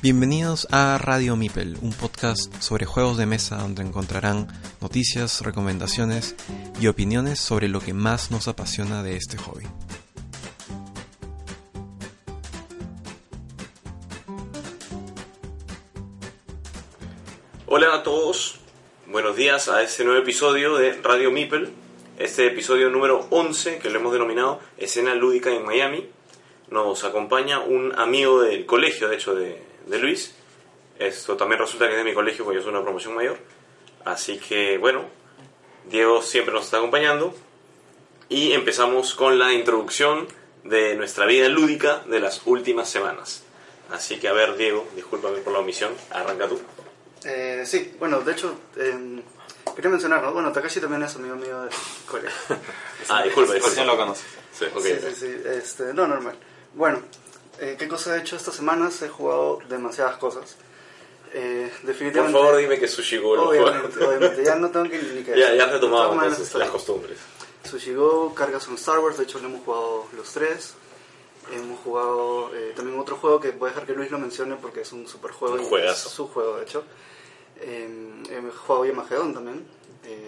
Bienvenidos a Radio Mipel, un podcast sobre juegos de mesa donde encontrarán noticias, recomendaciones y opiniones sobre lo que más nos apasiona de este hobby. Hola a todos, buenos días a este nuevo episodio de Radio Mipel, este episodio número 11 que lo hemos denominado Escena Lúdica en Miami. Nos acompaña un amigo del colegio, de hecho, de, de Luis. Esto también resulta que es de mi colegio porque yo soy una promoción mayor. Así que bueno, Diego siempre nos está acompañando. Y empezamos con la introducción de nuestra vida lúdica de las últimas semanas. Así que a ver, Diego, discúlpame por la omisión, arranca tú. Eh, sí, bueno, de hecho, eh, quería mencionar, ¿no? Bueno, Takashi también es amigo mío de colegio. Ah, disculpa, disculpa. lo conoce. Sí, ok, sí, ok. sí, sí, este, no, normal. Bueno, eh, ¿qué cosa he hecho estas semanas? He jugado demasiadas cosas. Eh, Por definitivamente... favor, dime que Sushi Go lo Obviamente, juega. obviamente, ya no tengo que ni que Ya, ya maneras, entonces está las bien. costumbres. Sushi Go, cargas on Star Wars, de hecho lo hemos jugado los tres. Hemos jugado eh, también otro juego que voy a dejar que Luis lo mencione porque es un super juego. Un y es su juego, de hecho. Eh, he jugado Yamagedon también.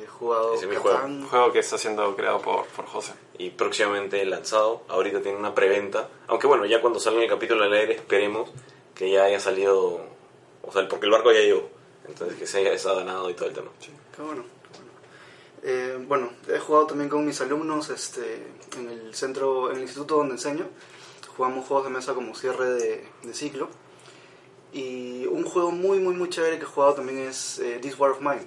Jugado es mi Catán. Un juego que está siendo creado por, por José. y próximamente lanzado. Ahorita tiene una preventa. Aunque bueno, ya cuando salga el capítulo al aire esperemos que ya haya salido. O sea, porque el barco ya llegó. Entonces que se haya ganado y todo el tema. Qué bueno. qué bueno. Eh, bueno, he jugado también con mis alumnos este, en el centro, en el instituto donde enseño. Jugamos juegos de mesa como cierre de, de ciclo. Y un juego muy, muy, muy chévere que he jugado también es eh, This War of Mine.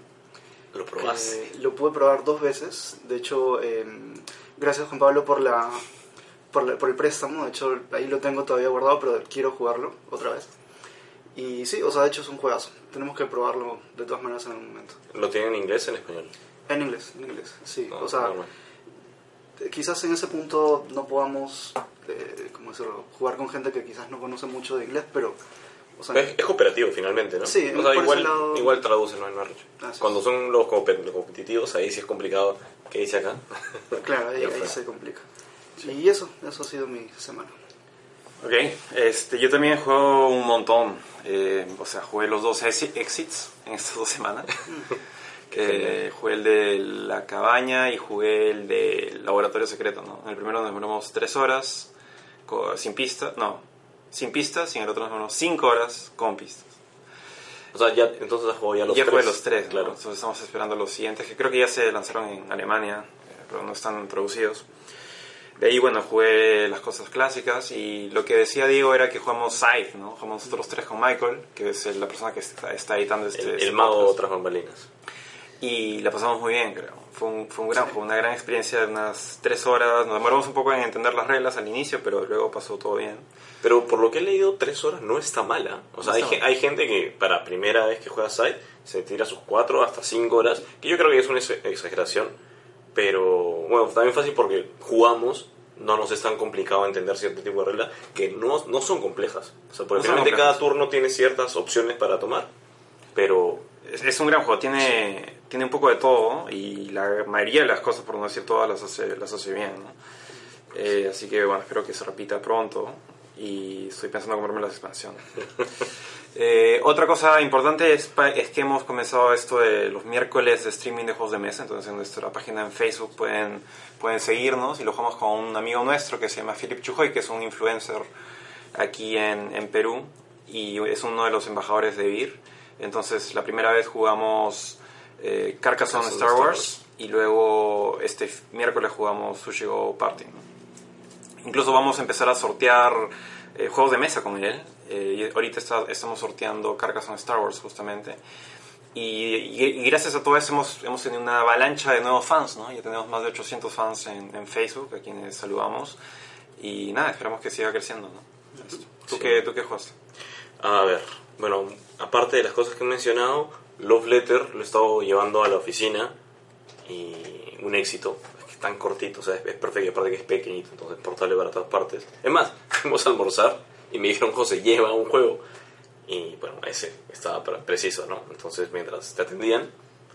Lo probaste. que lo pude probar dos veces. De hecho, eh, gracias Juan Pablo por la, por la- por el préstamo. De hecho, ahí lo tengo todavía guardado, pero quiero jugarlo otra vez. Y sí, o sea, de hecho es un juegazo. Tenemos que probarlo de todas maneras en algún momento. ¿Lo tiene en inglés o en español? En inglés, en inglés, sí. No, o sea, normal. eh, quizás en ese punto no podamos, eh, ¿cómo decirlo? Jugar con gente que quizás no conoce mucho de inglés, pero, o sea, Es, es cooperativo finalmente, ¿no? Sí, o sea, igual, lado- igual traduce, no hay más dicho. Ah, sí, Cuando sí. son los, compe- los competitivos, ahí sí es complicado. ¿Qué dice acá? claro, ahí, ahí se complica. Y eso, eso ha sido mi semana. Ok, este, yo también juego un montón. eh, o sea, jugué los dos exi- exits en estas dos semanas. Eh, jugué el de la cabaña y jugué el de laboratorio secreto, ¿no? En el primero nos demoramos tres horas sin pista, no, sin pistas, y en el otro nos demoramos cinco horas con pistas. O sea, ya, entonces has jugado ya los ya tres. jugué los tres, claro. claro. Entonces estamos esperando los siguientes, que creo que ya se lanzaron en Alemania, pero no están traducidos. De ahí, bueno, jugué las cosas clásicas y lo que decía Diego era que jugamos Scythe, ¿no? Jugamos nosotros tres con Michael, que es la persona que está, está editando este... El, este el mago podcast. tras bambalinas. Y la pasamos muy bien, creo. Fue un, fue un gran juego, una gran experiencia de unas tres horas. Nos demoramos un poco en entender las reglas al inicio, pero luego pasó todo bien. Pero por lo que he leído, tres horas no está mala. O sea, No hay, mal. hay gente que para primera vez que juega Side se tira sus cuatro hasta cinco horas, que yo creo que es una ex- exageración. Pero bueno, también fácil porque jugamos, no nos es tan complicado entender cierto tipo de reglas que no, no son complejas. O sea, porque No realmente cada turno tiene ciertas opciones para tomar, pero Es, es un gran juego, tiene, tiene un poco de todo y la mayoría de las cosas, por no decir todas, las hace, las hace bien. ¿no? Eh, así que bueno, espero que se repita pronto y estoy pensando en comprarme las expansiones. Eh, otra cosa importante es, es que hemos comenzado esto de los miércoles de streaming de juegos de mesa, entonces en nuestra página en Facebook pueden, pueden seguirnos y lo jugamos con un amigo nuestro que se llama Philip Chujoy, que es un influencer aquí en, en Perú y es uno de los embajadores de VIR. Entonces la primera vez jugamos eh, Carcassonne Star Star Wars y luego este miércoles jugamos Sushi Go Party. Incluso vamos a empezar a sortear eh, juegos de mesa con él. Eh, y ahorita está- estamos sorteando Carcassonne Star Wars justamente. Y, y- y gracias a todo eso hemos, hemos tenido una avalancha de nuevos fans, ¿no? Ya tenemos más de 800 fans en, en Facebook, a quienes saludamos. Y nada, esperamos que siga creciendo, ¿no? ¿Tú, Sí. qué, ¿Tú qué juegas? A ver, bueno, aparte de las cosas que he mencionado, Love Letter lo he estado llevando a la oficina y un éxito. Es que es tan cortito, o sea, es, es perfecto, aparte que es pequeñito, entonces portable para todas partes. Es más, fuimos a almorzar y me dijeron, José, lleva un juego. Y bueno, ese estaba pre- preciso, ¿no? Entonces, mientras te atendían,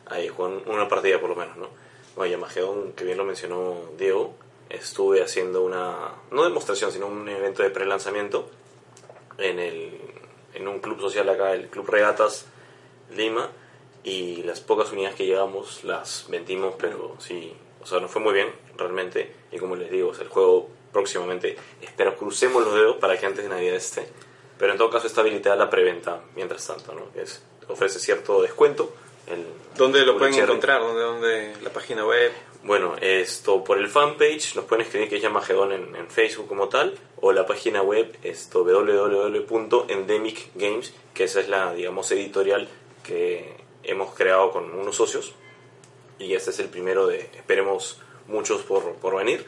ahí juegan una partida por lo menos, ¿no? Bueno, Yamagedon, que bien lo mencionó Diego, estuve haciendo una, no demostración, sino un evento de pre-lanzamiento en el en un club social acá, el Club Regatas Lima, y las pocas unidades que llevamos las vendimos, pero sí, o sea, nos fue muy bien realmente, y como les digo, o sea, el juego próximamente, espero crucemos los dedos para que antes de Navidad esté, pero en todo caso está habilitada la preventa mientras tanto, ¿no? Que es, ofrece cierto descuento. El, ¿Dónde lo pueden encontrar? ¿Dónde, dónde? ¿La página web? Bueno, esto por el fanpage nos pueden escribir que es Yamagedon en, en Facebook como tal, o la página web esto www.endemic games, que esa es la, digamos, editorial que hemos creado con unos socios, y este es el primero de, esperemos, muchos por, por venir.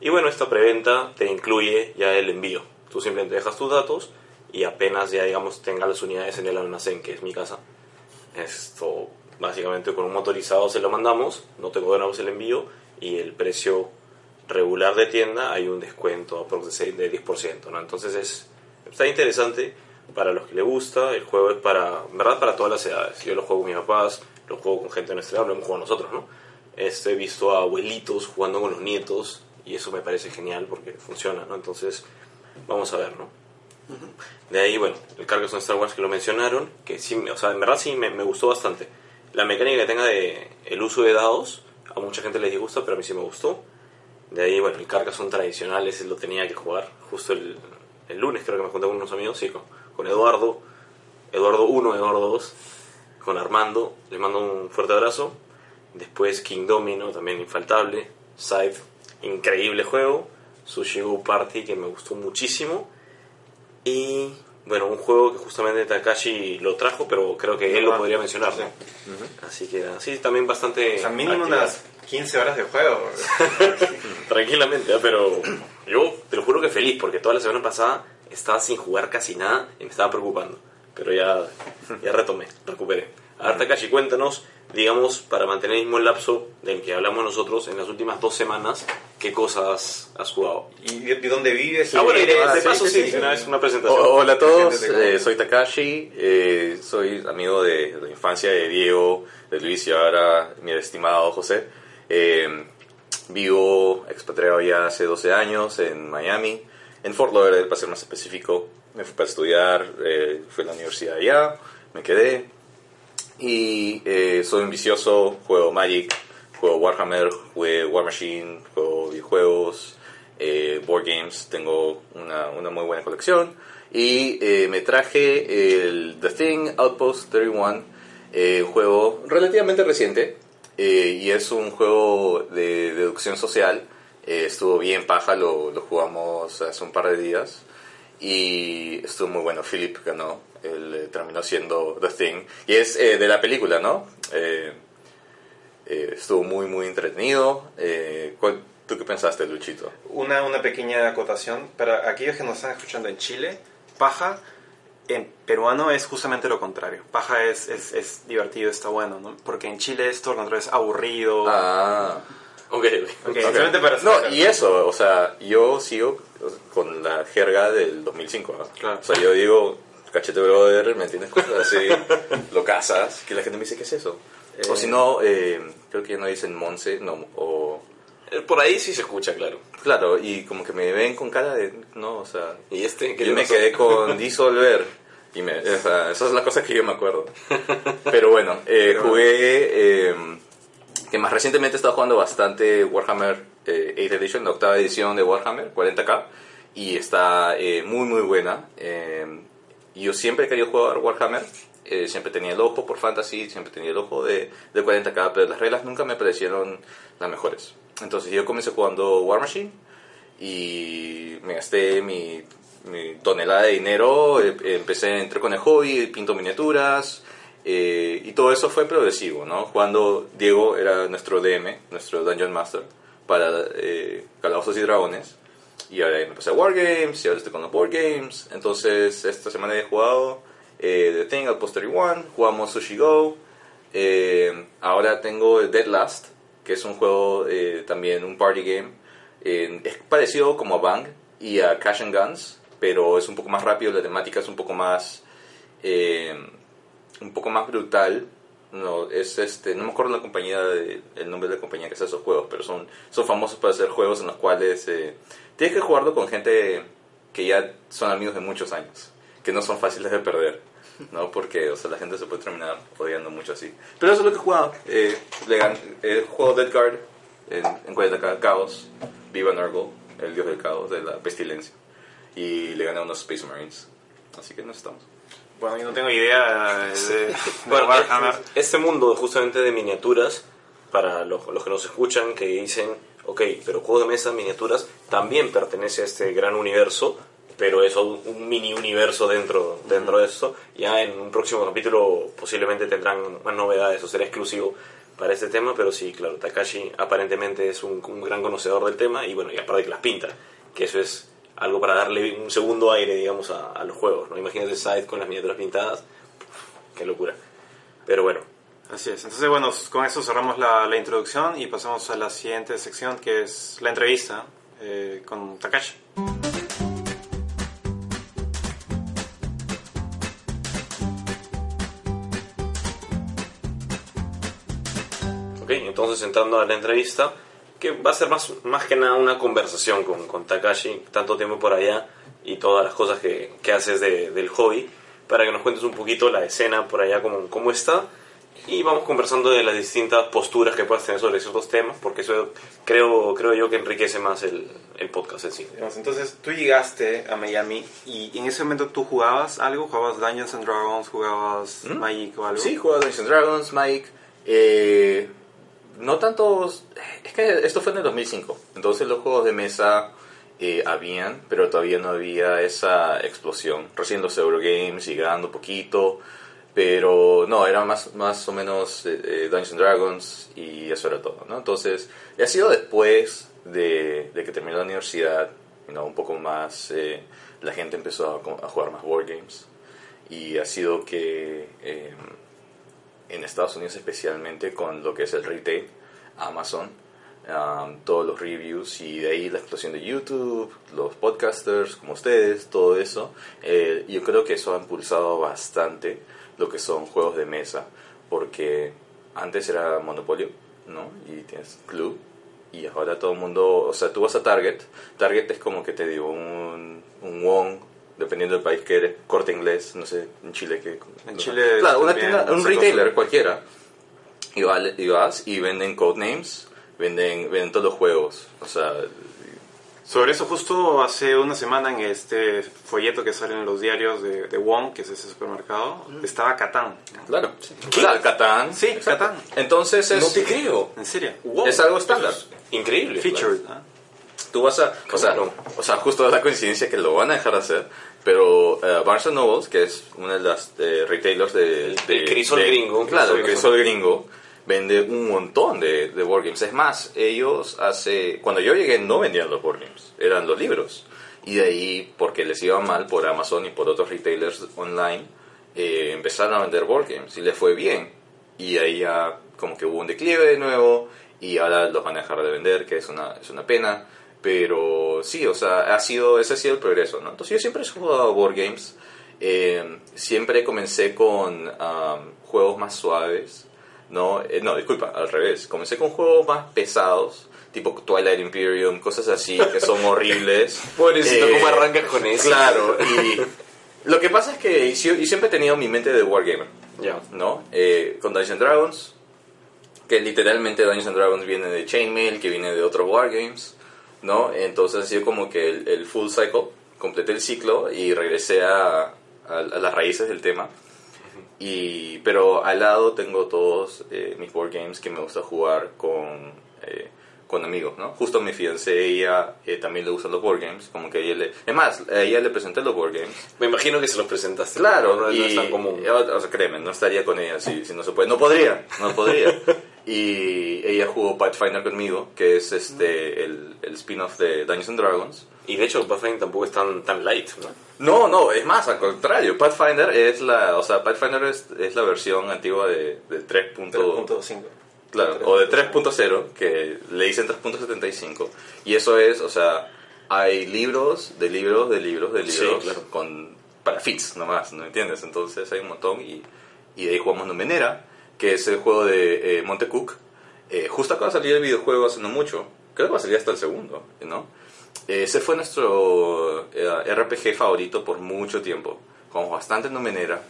Y bueno, esta preventa te incluye ya el envío. Tú simplemente dejas tus datos y apenas ya, digamos, tengas las unidades en el almacén, que es mi casa, esto básicamente con un motorizado se lo mandamos, no te cobramos el envío y el precio regular de tienda hay un descuento de 10%, ¿no? Entonces es está interesante para los que le gusta, el juego es para, en verdad para todas las edades. Yo lo juego con mis papás, lo juego con gente de nuestra edad, lo hemos jugado nosotros, ¿no? Este, he visto a abuelitos jugando con los nietos y eso me parece genial porque funciona, ¿no? Entonces, vamos a ver, ¿no? De ahí, bueno, el Carcassonne Star Wars que lo mencionaron, que sí, o sea, en verdad sí me, me gustó bastante. La mecánica que tenga de el uso de dados, a mucha gente les disgusta, pero a mí sí me gustó. De ahí, bueno, el Carcassonne tradicional, ese lo tenía que jugar justo el, el lunes, creo que me junté con unos amigos, sí, con, con Eduardo, Eduardo 1, Eduardo 2, con Armando, les mando un fuerte abrazo. Después King Domino, también infaltable. Scythe, increíble juego. Sushi Go Party, que me gustó muchísimo. Y bueno, un juego que justamente Takashi lo trajo, pero creo que él lo Ah, podría mencionar, ¿no? Así que nada, sí, también bastante. O sea, mínimo actividad. unas 15 horas de juego. Tranquilamente, ¿eh? pero yo te lo juro que feliz, porque toda la semana pasada estaba sin jugar casi nada y me estaba preocupando. Pero ya, ya retomé, recuperé. A ver, Takashi, cuéntanos, digamos, para mantener el mismo lapso del que hablamos nosotros en las últimas dos semanas, ¿qué cosas has jugado? ¿Y de, de dónde vives? Ah, bueno, ¿Quién de, eres? de Sí, paso sí, sí, sí, una vez una presentación. O- Hola a todos, eh, soy Takashi, eh, soy amigo de la infancia de Diego, de Luis y ahora mi estimado José. Eh, vivo expatriado ya hace 12 años en Miami, en Fort Lauderdale para ser más específico. Me fui para estudiar, eh, fui a la universidad allá, me quedé y eh, soy un vicioso, juego Magic, juego Warhammer, juego War Machine, juego videojuegos, eh, board games, tengo una, una muy buena colección. Y eh, me traje el The Thing Outpost 31, eh, juego relativamente reciente. eh, y es un juego de deducción social. Estuvo bien paja, lo, lo jugamos hace un par de días. Y estuvo muy bueno. Philip ganó. Él eh, terminó siendo The Thing. Y es eh, de la película, ¿no? Eh, eh, estuvo muy, muy entretenido. Eh, ¿cuál- ¿Tú qué pensaste, Luchito? Una, una pequeña acotación para aquellos que nos están escuchando en Chile. Paja en peruano es justamente lo contrario. Paja es, es, es divertido, está bueno, ¿no? Porque en Chile es todo lo contrario, es aburrido. Ah. Ok, ok. Ok, Ok. solamente para No, y eso, o sea, yo sigo con la jerga del 2005, ¿no? Claro. O sea, yo digo, cachete brother, ¿me entiendes? Cosas así, lo casas, que la gente me dice, ¿qué es eso? O si no, eh, creo que ya no dicen Monse, no, o... Eh, Por ahí sí se escucha, claro. Claro, y como que me ven con cara de, no, o sea... ¿Y este Yo me pasó? quedé con disolver. Y me, o sea, esa es la cosa que yo me acuerdo. Pero bueno, eh, jugué. eh, que más recientemente he estado jugando bastante Warhammer eh, 8th Edition, la octava edición de Warhammer, 40k. Y está eh, muy, muy buena. Eh, yo siempre he querido jugar Warhammer. eh, siempre tenía el ojo por fantasy, siempre tenía el ojo de, de 40k, pero las reglas nunca me parecieron las mejores. Entonces yo comencé jugando War Machine y me gasté mi, mi tonelada de dinero, eh, empecé, entré con el hobby, pinto miniaturas, eh, y todo eso fue progresivo, ¿no? Jugando, Diego era nuestro DM, nuestro Dungeon Master, para eh, Calabozos y Dragones, y ahora me pasé a Wargames, y ahora estoy con los Board Games, entonces esta semana he jugado eh, The Thing, Outpost 31, jugamos Sushi Go, eh, ahora tengo Dead Last, que es un juego eh, también, un party game, es parecido como a Bang y a Cash and Guns, pero es un poco más rápido, la temática es un poco más, eh, un poco más brutal. No, es este, no me acuerdo la compañía, de- el nombre de la compañía que hace esos juegos, pero son, son famosos para hacer juegos en los cuales eh, tienes que jugarlo con gente que ya son amigos de muchos años. Que no son fáciles de perder, ¿no? Porque, o sea, la gente se puede terminar odiando mucho así. Pero eso es lo que he jugado. Eh, he jugado Dead Guard en, en Cuarenta Ca- Caos, Viva Nurgle, el dios del caos, de la pestilencia. Y le gané a unos Space Marines. Así que no estamos. Bueno, yo no tengo idea de, de Bueno, Warhammer. este mundo justamente de miniaturas, para los, los que nos escuchan, que dicen, ok, pero juego de mesa, miniaturas, también pertenece a este gran universo, pero es un, un mini universo dentro, dentro de esto. Ya en un próximo capítulo posiblemente tendrán más novedades o será exclusivo para este tema, pero sí, claro, Takashi aparentemente es un, un gran conocedor del tema y bueno, y aparte que las pinta, que eso es algo para darle un segundo aire, digamos, a, a los juegos, ¿no? Imagínate Side con las miniaturas pintadas, qué locura. Pero bueno, Así es. Entonces, bueno, con eso cerramos la, la introducción y pasamos a la siguiente sección que es la entrevista eh, con Takashi. Ok, entonces entrando a la entrevista, que va a ser más, más que nada una conversación con, con Takashi, tanto tiempo por allá y todas las cosas que, que haces de- del hobby, para que nos cuentes un poquito la escena por allá, cómo, cómo está, y vamos conversando de las distintas posturas que puedas tener sobre ciertos temas, porque eso creo, creo yo que enriquece más el, el podcast en sí. Entonces, tú llegaste a Miami y en ese momento tú jugabas algo, jugabas Dungeons and Dragons, jugabas Magic o algo. Sí, jugaba Dungeons and Dragons, Mike. Eh, no tantos. Es que esto fue en el 2005. Entonces los juegos de mesa eh, habían, pero todavía no había esa explosión. Recién los Eurogames llegando poquito. Pero no, era más, más o menos eh, eh, Dungeons and Dragons y eso era todo, ¿no? Entonces, ha sido después de, de que terminé la universidad, know, un poco más, eh, la gente empezó a, a jugar más board games y ha sido que eh, en Estados Unidos especialmente con lo que es el retail, Amazon, um, todos los reviews y de ahí la explosión de YouTube, los podcasters como ustedes, todo eso, eh, yo creo que eso ha impulsado bastante lo que son juegos de mesa, porque antes era Monopolio, ¿no? Y tienes Club, y ahora todo el mundo, o sea, tú vas a Target, Target es como que te digo, un, un Wong, dependiendo del país que eres, corte inglés, no sé, en Chile que... En Chile Claro, una tienda, un retailer consume. cualquiera. Y, vale- y vas y venden codenames, venden, venden todos los juegos, o sea... Sobre eso justo hace una semana en este folleto que sale en los diarios de, de Wong, que es ese supermercado, estaba Catán. ¿no? Claro, claro, Catán. Sí, exacto. Catán. Entonces es, No te creo. ¿En serio? Wow. es algo estándar. Increíble. Featured. ¿no? Tú vas a, o sea, o sea, justo es la coincidencia que lo van a dejar de hacer, pero eh, Barnes Nobles, que es una de las eh, retailers de, de- el crisol de- gringo. claro, el Crisol gringo, vende un montón de, de board games. Es más, ellos hace, cuando yo llegué no vendían los board games, eran los libros. Y de ahí, porque les iba mal por Amazon y por otros retailers online, eh, empezaron a vender board games y les fue bien. Y ahí ya como que hubo un declive de nuevo y ahora los van a dejar de vender, que es una, es una pena. Pero sí, o sea, ha sido, ese ha sido el progreso, ¿no? Entonces yo siempre he jugado board games. Eh, siempre comencé con um, juegos más suaves. No, Eh, no, disculpa, al revés. Comencé con juegos más pesados, tipo Twilight Imperium, cosas así que son horribles. Pobrecito, Eh, ¿cómo arrancas con eso? Claro, y lo que pasa es que yo, yo siempre he tenido mi mente de wargamer. Ya. ¿no? Eh, con Dungeons and Dragons, que literalmente Dungeons and Dragons viene de Chainmail, que viene de otros wargames, ¿no? Entonces ha sido como que el, el full cycle, completé el ciclo y regresé a, a- a las raíces del tema. Y, pero al lado tengo todos eh, mis board games que me gusta jugar con, eh, con amigos, ¿no? Justo mi fiancé, ella eh, también le gustan los board games, como que ella le... Es más, a ella le presenté los board games Me imagino que se los presentaste. Claro, no, no es tan común. o sea, créeme, no estaría con ella si, si no se puede. No podría, no podría. y ella jugó Pathfinder conmigo, que es este el, el spin-off de Dungeons and Dragons. Y de hecho, Pathfinder tampoco es tan, tan light, ¿no? No, no, es más, al contrario. Pathfinder es la, o sea, Pathfinder es, es la versión antigua de, de 3. 3.5. Claro, o de 3.0, que le dicen 3.75. Y eso es, o sea, hay libros, de libros, de libros, de Sí, libros, claro. con, para fits nomás, ¿no entiendes? Entonces hay un montón y, y de ahí jugamos Numenera, que es el juego de eh, Montecook. Eh, justo acaba de salir el videojuego hace no mucho, creo que va a salir hasta el segundo, ¿no? Eh, Ese fue nuestro eh, RPG favorito por mucho tiempo. jugamos bastante en Numenera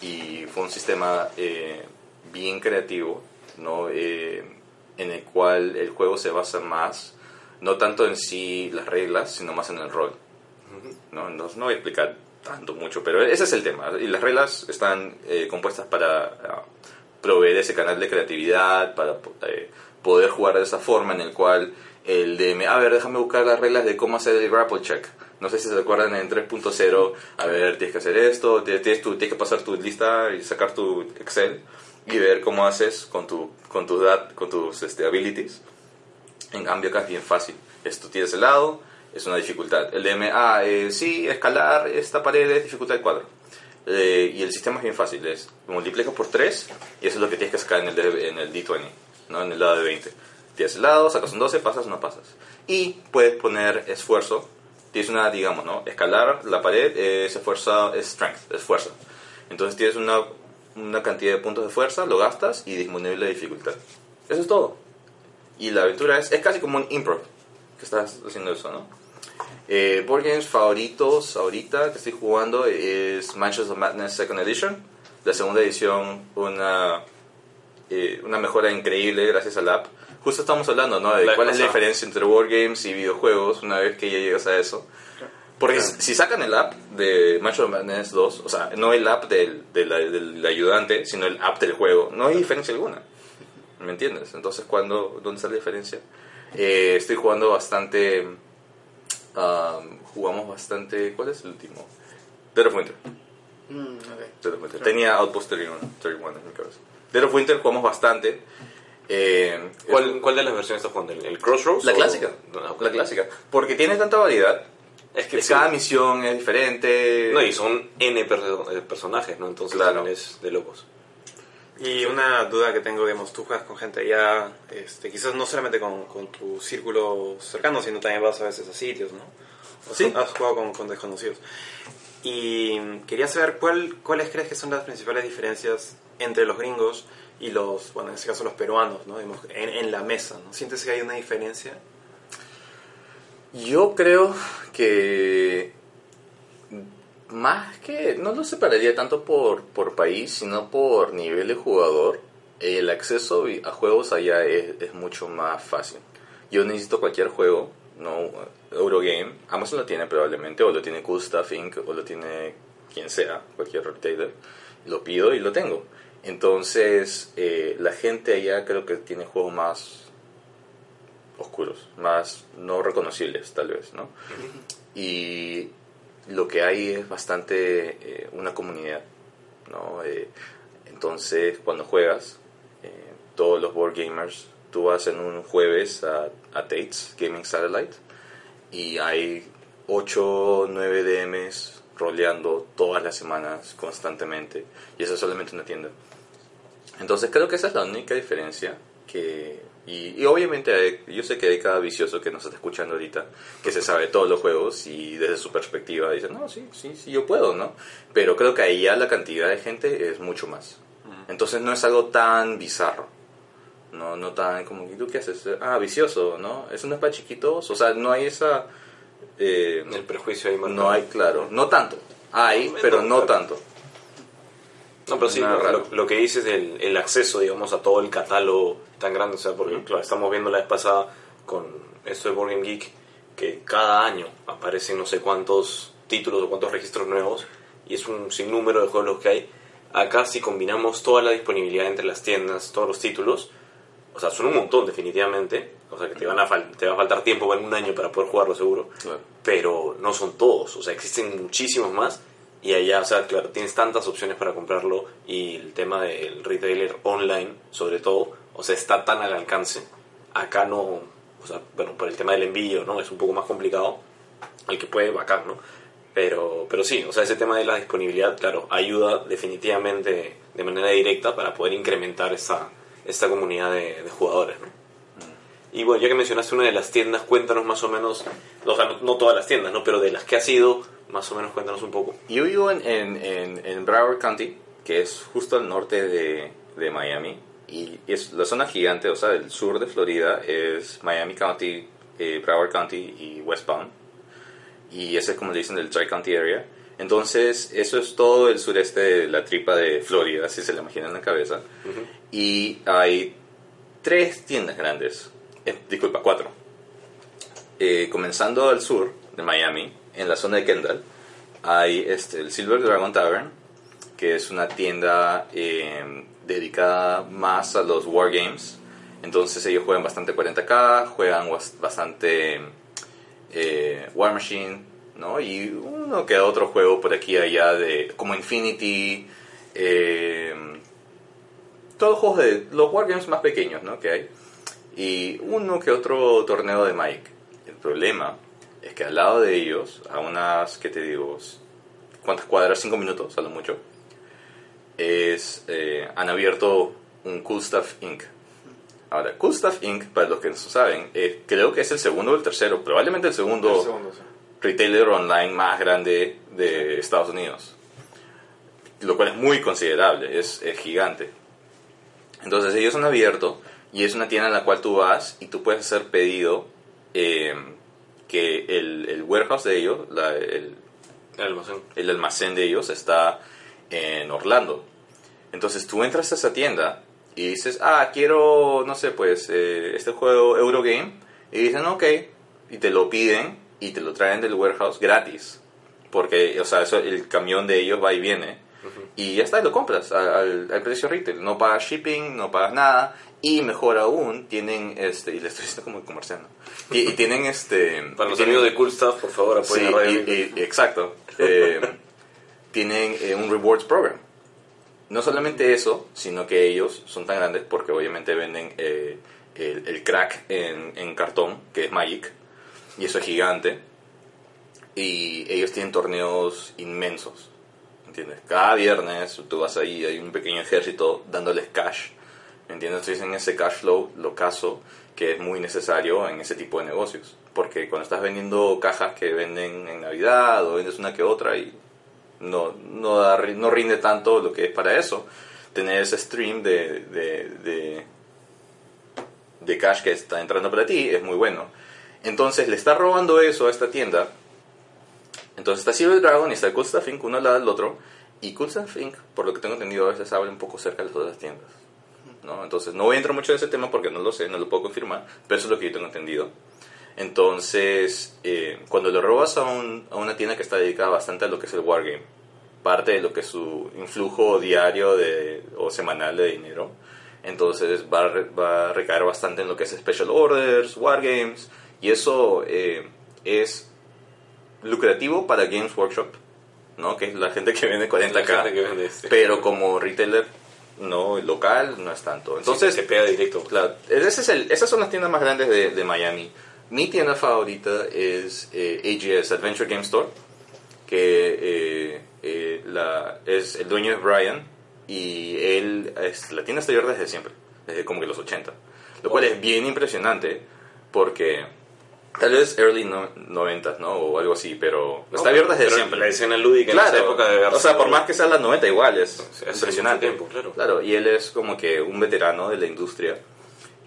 y fue un sistema eh, bien creativo, ¿no? En el cual el juego se basa más, no tanto en sí las reglas, sino más en el rol. ¿no? No, no voy a explicar tanto mucho, pero ese es el tema. Y las reglas están eh, compuestas para ah, proveer ese canal de creatividad, para eh, poder jugar de esa forma en el cual el DM, a ver, déjame buscar las reglas de cómo hacer el grapple check. No sé si se acuerdan en 3.0, a ver, tienes que hacer esto, tienes, tu- tienes que pasar tu lista y sacar tu Excel y ver cómo haces con, tu, con, tu dat, con tus este, abilities. En cambio acá es bien fácil. Esto tienes el lado, es una dificultad. El DM, ah, eh, sí, escalar esta pared es dificultad 4. Eh, y el sistema es bien fácil, es multiplicas por 3 y eso es lo que tienes que sacar en el, en el D20, ¿no? en el lado de 20. Tienes el lado, sacas un 12, pasas o no pasas. Y puedes poner esfuerzo. Tienes una, digamos, ¿no? Escalar la pared es esfuerzo, es strength, es fuerza. Entonces tienes una, una cantidad de puntos de fuerza, lo gastas y disminuye la dificultad. Eso es todo. Y la aventura es, es casi como un improv que estás haciendo eso, ¿no? Eh, board games favoritos ahorita que estoy jugando es Mansions of Madness Second Edition. La segunda edición, una, eh, una mejora increíble gracias al app. Justo estamos hablando, ¿no? De La cuál es la diferencia entre board games y videojuegos una vez que ya llegas a eso. Porque Claro. si sacan el app de Mansions of Madness 2, o sea, no el app del, del, del ayudante, sino el app del juego, no hay diferencia alguna. ¿Me entiendes? Entonces, ¿cuándo, ¿dónde está la diferencia? Eh, estoy jugando bastante. Um, jugamos bastante. ¿Cuál es el último? Dead of Winter. Mm, ok. Dead of Winter. Tenía Outpost 31, 31 en mi cabeza. Dead of Winter jugamos bastante. Eh, ¿Cuál, ¿Cuál de las versiones estás jugando? ¿El, el Crossroads? La o- clásica. La clásica. Porque tiene tanta variedad. Es que sí. Cada misión es diferente. No, y son N eh, personajes, ¿no? Entonces Claro. también es de locos. Y una duda que tengo, digamos, tú juegas con gente ya, este, quizás no solamente con, con tu círculo cercano, sino también vas a veces a sitios, ¿no? O Sí. Has jugado con, con desconocidos. Y quería saber cuál, cuáles crees que son las principales diferencias entre los gringos y los, bueno, en este caso los peruanos, ¿no? Digamos, en, en la mesa, ¿no? ¿Sientes que hay una diferencia? Yo creo que más que no lo separaría tanto por, por país, sino por nivel de jugador. El acceso a juegos allá es, es mucho más fácil. Yo necesito cualquier juego, no Eurogame, Amazon lo tiene probablemente, o lo tiene Stuff Inc., o lo tiene quien sea, cualquier retailer. Lo pido y lo tengo. Entonces, eh, la gente allá creo que tiene juegos más oscuros, más no reconocibles tal vez, ¿no? Y lo que hay es bastante eh, una comunidad, ¿no? Eh, entonces, cuando juegas, eh, todos los board gamers, tú vas en un jueves a, a Tate's Gaming Satellite y hay 8 9 DMs roleando todas las semanas constantemente y eso es solamente una tienda. Entonces creo que esa es la única diferencia que... Y, y obviamente yo sé que hay cada vicioso que nos está escuchando ahorita que se sabe todos los juegos y desde su perspectiva dice, no, sí, sí, sí, yo puedo, ¿no? Pero creo que ahí ya la cantidad de gente es mucho más. Entonces no es algo tan bizarro. No, no tan como, ¿y tú qué haces? Ah, vicioso, ¿no? Es un para chiquitos, o sea, no hay esa... eh, El prejuicio ahí marcado. no hay, claro, no tanto. Hay, pero no tanto. No, pero sí, lo, lo- que dices del el acceso, digamos, a todo el catálogo tan grande, o sea, porque, claro, estamos viendo la vez pasada con esto de Board Game Geek, que cada año aparecen no sé cuántos títulos o cuántos registros nuevos, y es un sinnúmero de juegos los que hay. Acá, si combinamos toda la disponibilidad entre las tiendas, todos los títulos, o sea, son un montón, definitivamente. O sea, que te, van a fal- te va a faltar tiempo en un año para poder jugarlo, seguro Claro. pero no son todos, o sea, existen muchísimos más y allá, o sea, claro, tienes tantas opciones para comprarlo y el tema del retailer online, sobre todo, o sea, está tan al alcance. Acá no, o sea, bueno, por el tema del envío, ¿no? Es un poco más complicado, el que puede, bacán, ¿no? Pero, pero sí, o sea, ese tema de la disponibilidad, claro, ayuda definitivamente de manera directa para poder incrementar esta, esta comunidad de, de jugadores, ¿no? Y bueno, ya que mencionaste una de las tiendas, cuéntanos más o menos, o sea, no, no todas las tiendas, ¿no? Pero de las que has ido, más o menos cuéntanos un poco. Yo vivo en, en, en, en Broward County, que es justo al norte de, de Miami. Y es la zona gigante, o sea, el sur de Florida es Miami County, eh, Broward County y West Palm. Y ese es como le dicen el Tri-County Area. Entonces, eso es todo el sureste de la tripa de Florida, si se la imaginan en la cabeza. Y hay tres tiendas grandes, eh, disculpa, cuatro. Eh, comenzando al sur de Miami, en la zona de Kendall, hay este, el Silver Dragon Tavern, que es una tienda eh, dedicada más a los wargames. Entonces ellos juegan bastante 40k, juegan bastante eh, War Machine, ¿no? Y uno que otro juego por aquí y allá de como Infinity, eh, todos juegos de los wargames más pequeños, ¿no? Que hay. Y uno que otro torneo de Mike. El problema es que al lado de ellos, a unas, ¿qué te digo? ¿Cuántas cuadras? Cinco minutos, a lo mucho. Es, eh, han abierto un Cool Stuff Inc. Ahora, Cool Stuff Inc., para los que no saben, eh, creo que es el segundo o el tercero, probablemente el segundo, El segundo, sí. retailer online más grande de Estados Unidos. Lo cual es muy considerable, es, es gigante. Entonces ellos han abierto y es una tienda en la cual tú vas y tú puedes hacer pedido eh, que el, el warehouse de ellos, la- el, El almacén. el almacén de ellos está en Orlando. Entonces tú entras a esa tienda y dices, ah, quiero, no sé, pues, eh, este juego Eurogame. Y dicen, ok, y te lo piden y te lo traen del warehouse gratis. Porque, o sea, eso, el camión de ellos va y viene. Y ya está, y lo compras al, al- al precio retail. No pagas shipping, no pagas nada. Y mejor aún, tienen, este, y le estoy diciendo como comercial, ¿no? Y, y tienen este... Para los amigos de Cool Stuff, por favor, Sí, apoyen a Radio y- y- exacto. Eh, tienen eh, un rewards program. No solamente eso, sino que ellos son tan grandes porque obviamente venden eh, el, el crack en, en cartón, que es Magic, y eso es gigante. Y ellos tienen torneos inmensos, ¿entiendes? Cada viernes tú vas ahí, hay un pequeño ejército dándoles cash, ¿entiendes? Entonces en ese cash flow, lo caso, que es muy necesario en ese tipo de negocios. Porque cuando estás vendiendo cajas que venden en Navidad o vendes una que otra y no, no, da- no rinde tanto lo que es para eso, tener ese stream de, de, de, de cash que está entrando para ti es muy bueno. Entonces le está robando eso a esta tienda. Entonces está Silver Dragon y está Cool Inc. uno al lado del otro. Y Cool Inc., por lo que tengo entendido, a veces abre un poco cerca de las otras tiendas. ¿No? Entonces no voy a entrar mucho en ese tema porque no lo sé, no lo puedo confirmar, pero eso es lo que yo tengo entendido. Entonces, eh, cuando lo robas a, un- a una tienda que está dedicada bastante a lo que es el wargame, parte de lo que es su influjo diario de, o semanal de dinero, entonces va a, va a recaer bastante en lo que es special orders, wargames, y eso eh, es lucrativo para Games Workshop, ¿no? que es la gente que vende 40k, La gente que vende este. pero como retailer no local no es tanto. Entonces, se pega directo. Claro, ese es el- esas son las tiendas más grandes de, de Miami. Mi tienda favorita es eh, AGS, Adventure Game Store, que eh, eh, la, es el dueño es Brian y él es, la tienda está abierta desde siempre, desde como que los 80, lo cual es bien impresionante porque tal vez early no, 90 ¿no? o algo así, pero está abierta desde siempre. La escena lúdica en Claro, esa época de o sea, por más que sean las 90 igual, es hace impresionante. tiempo, claro. y él es como que un veterano de la industria.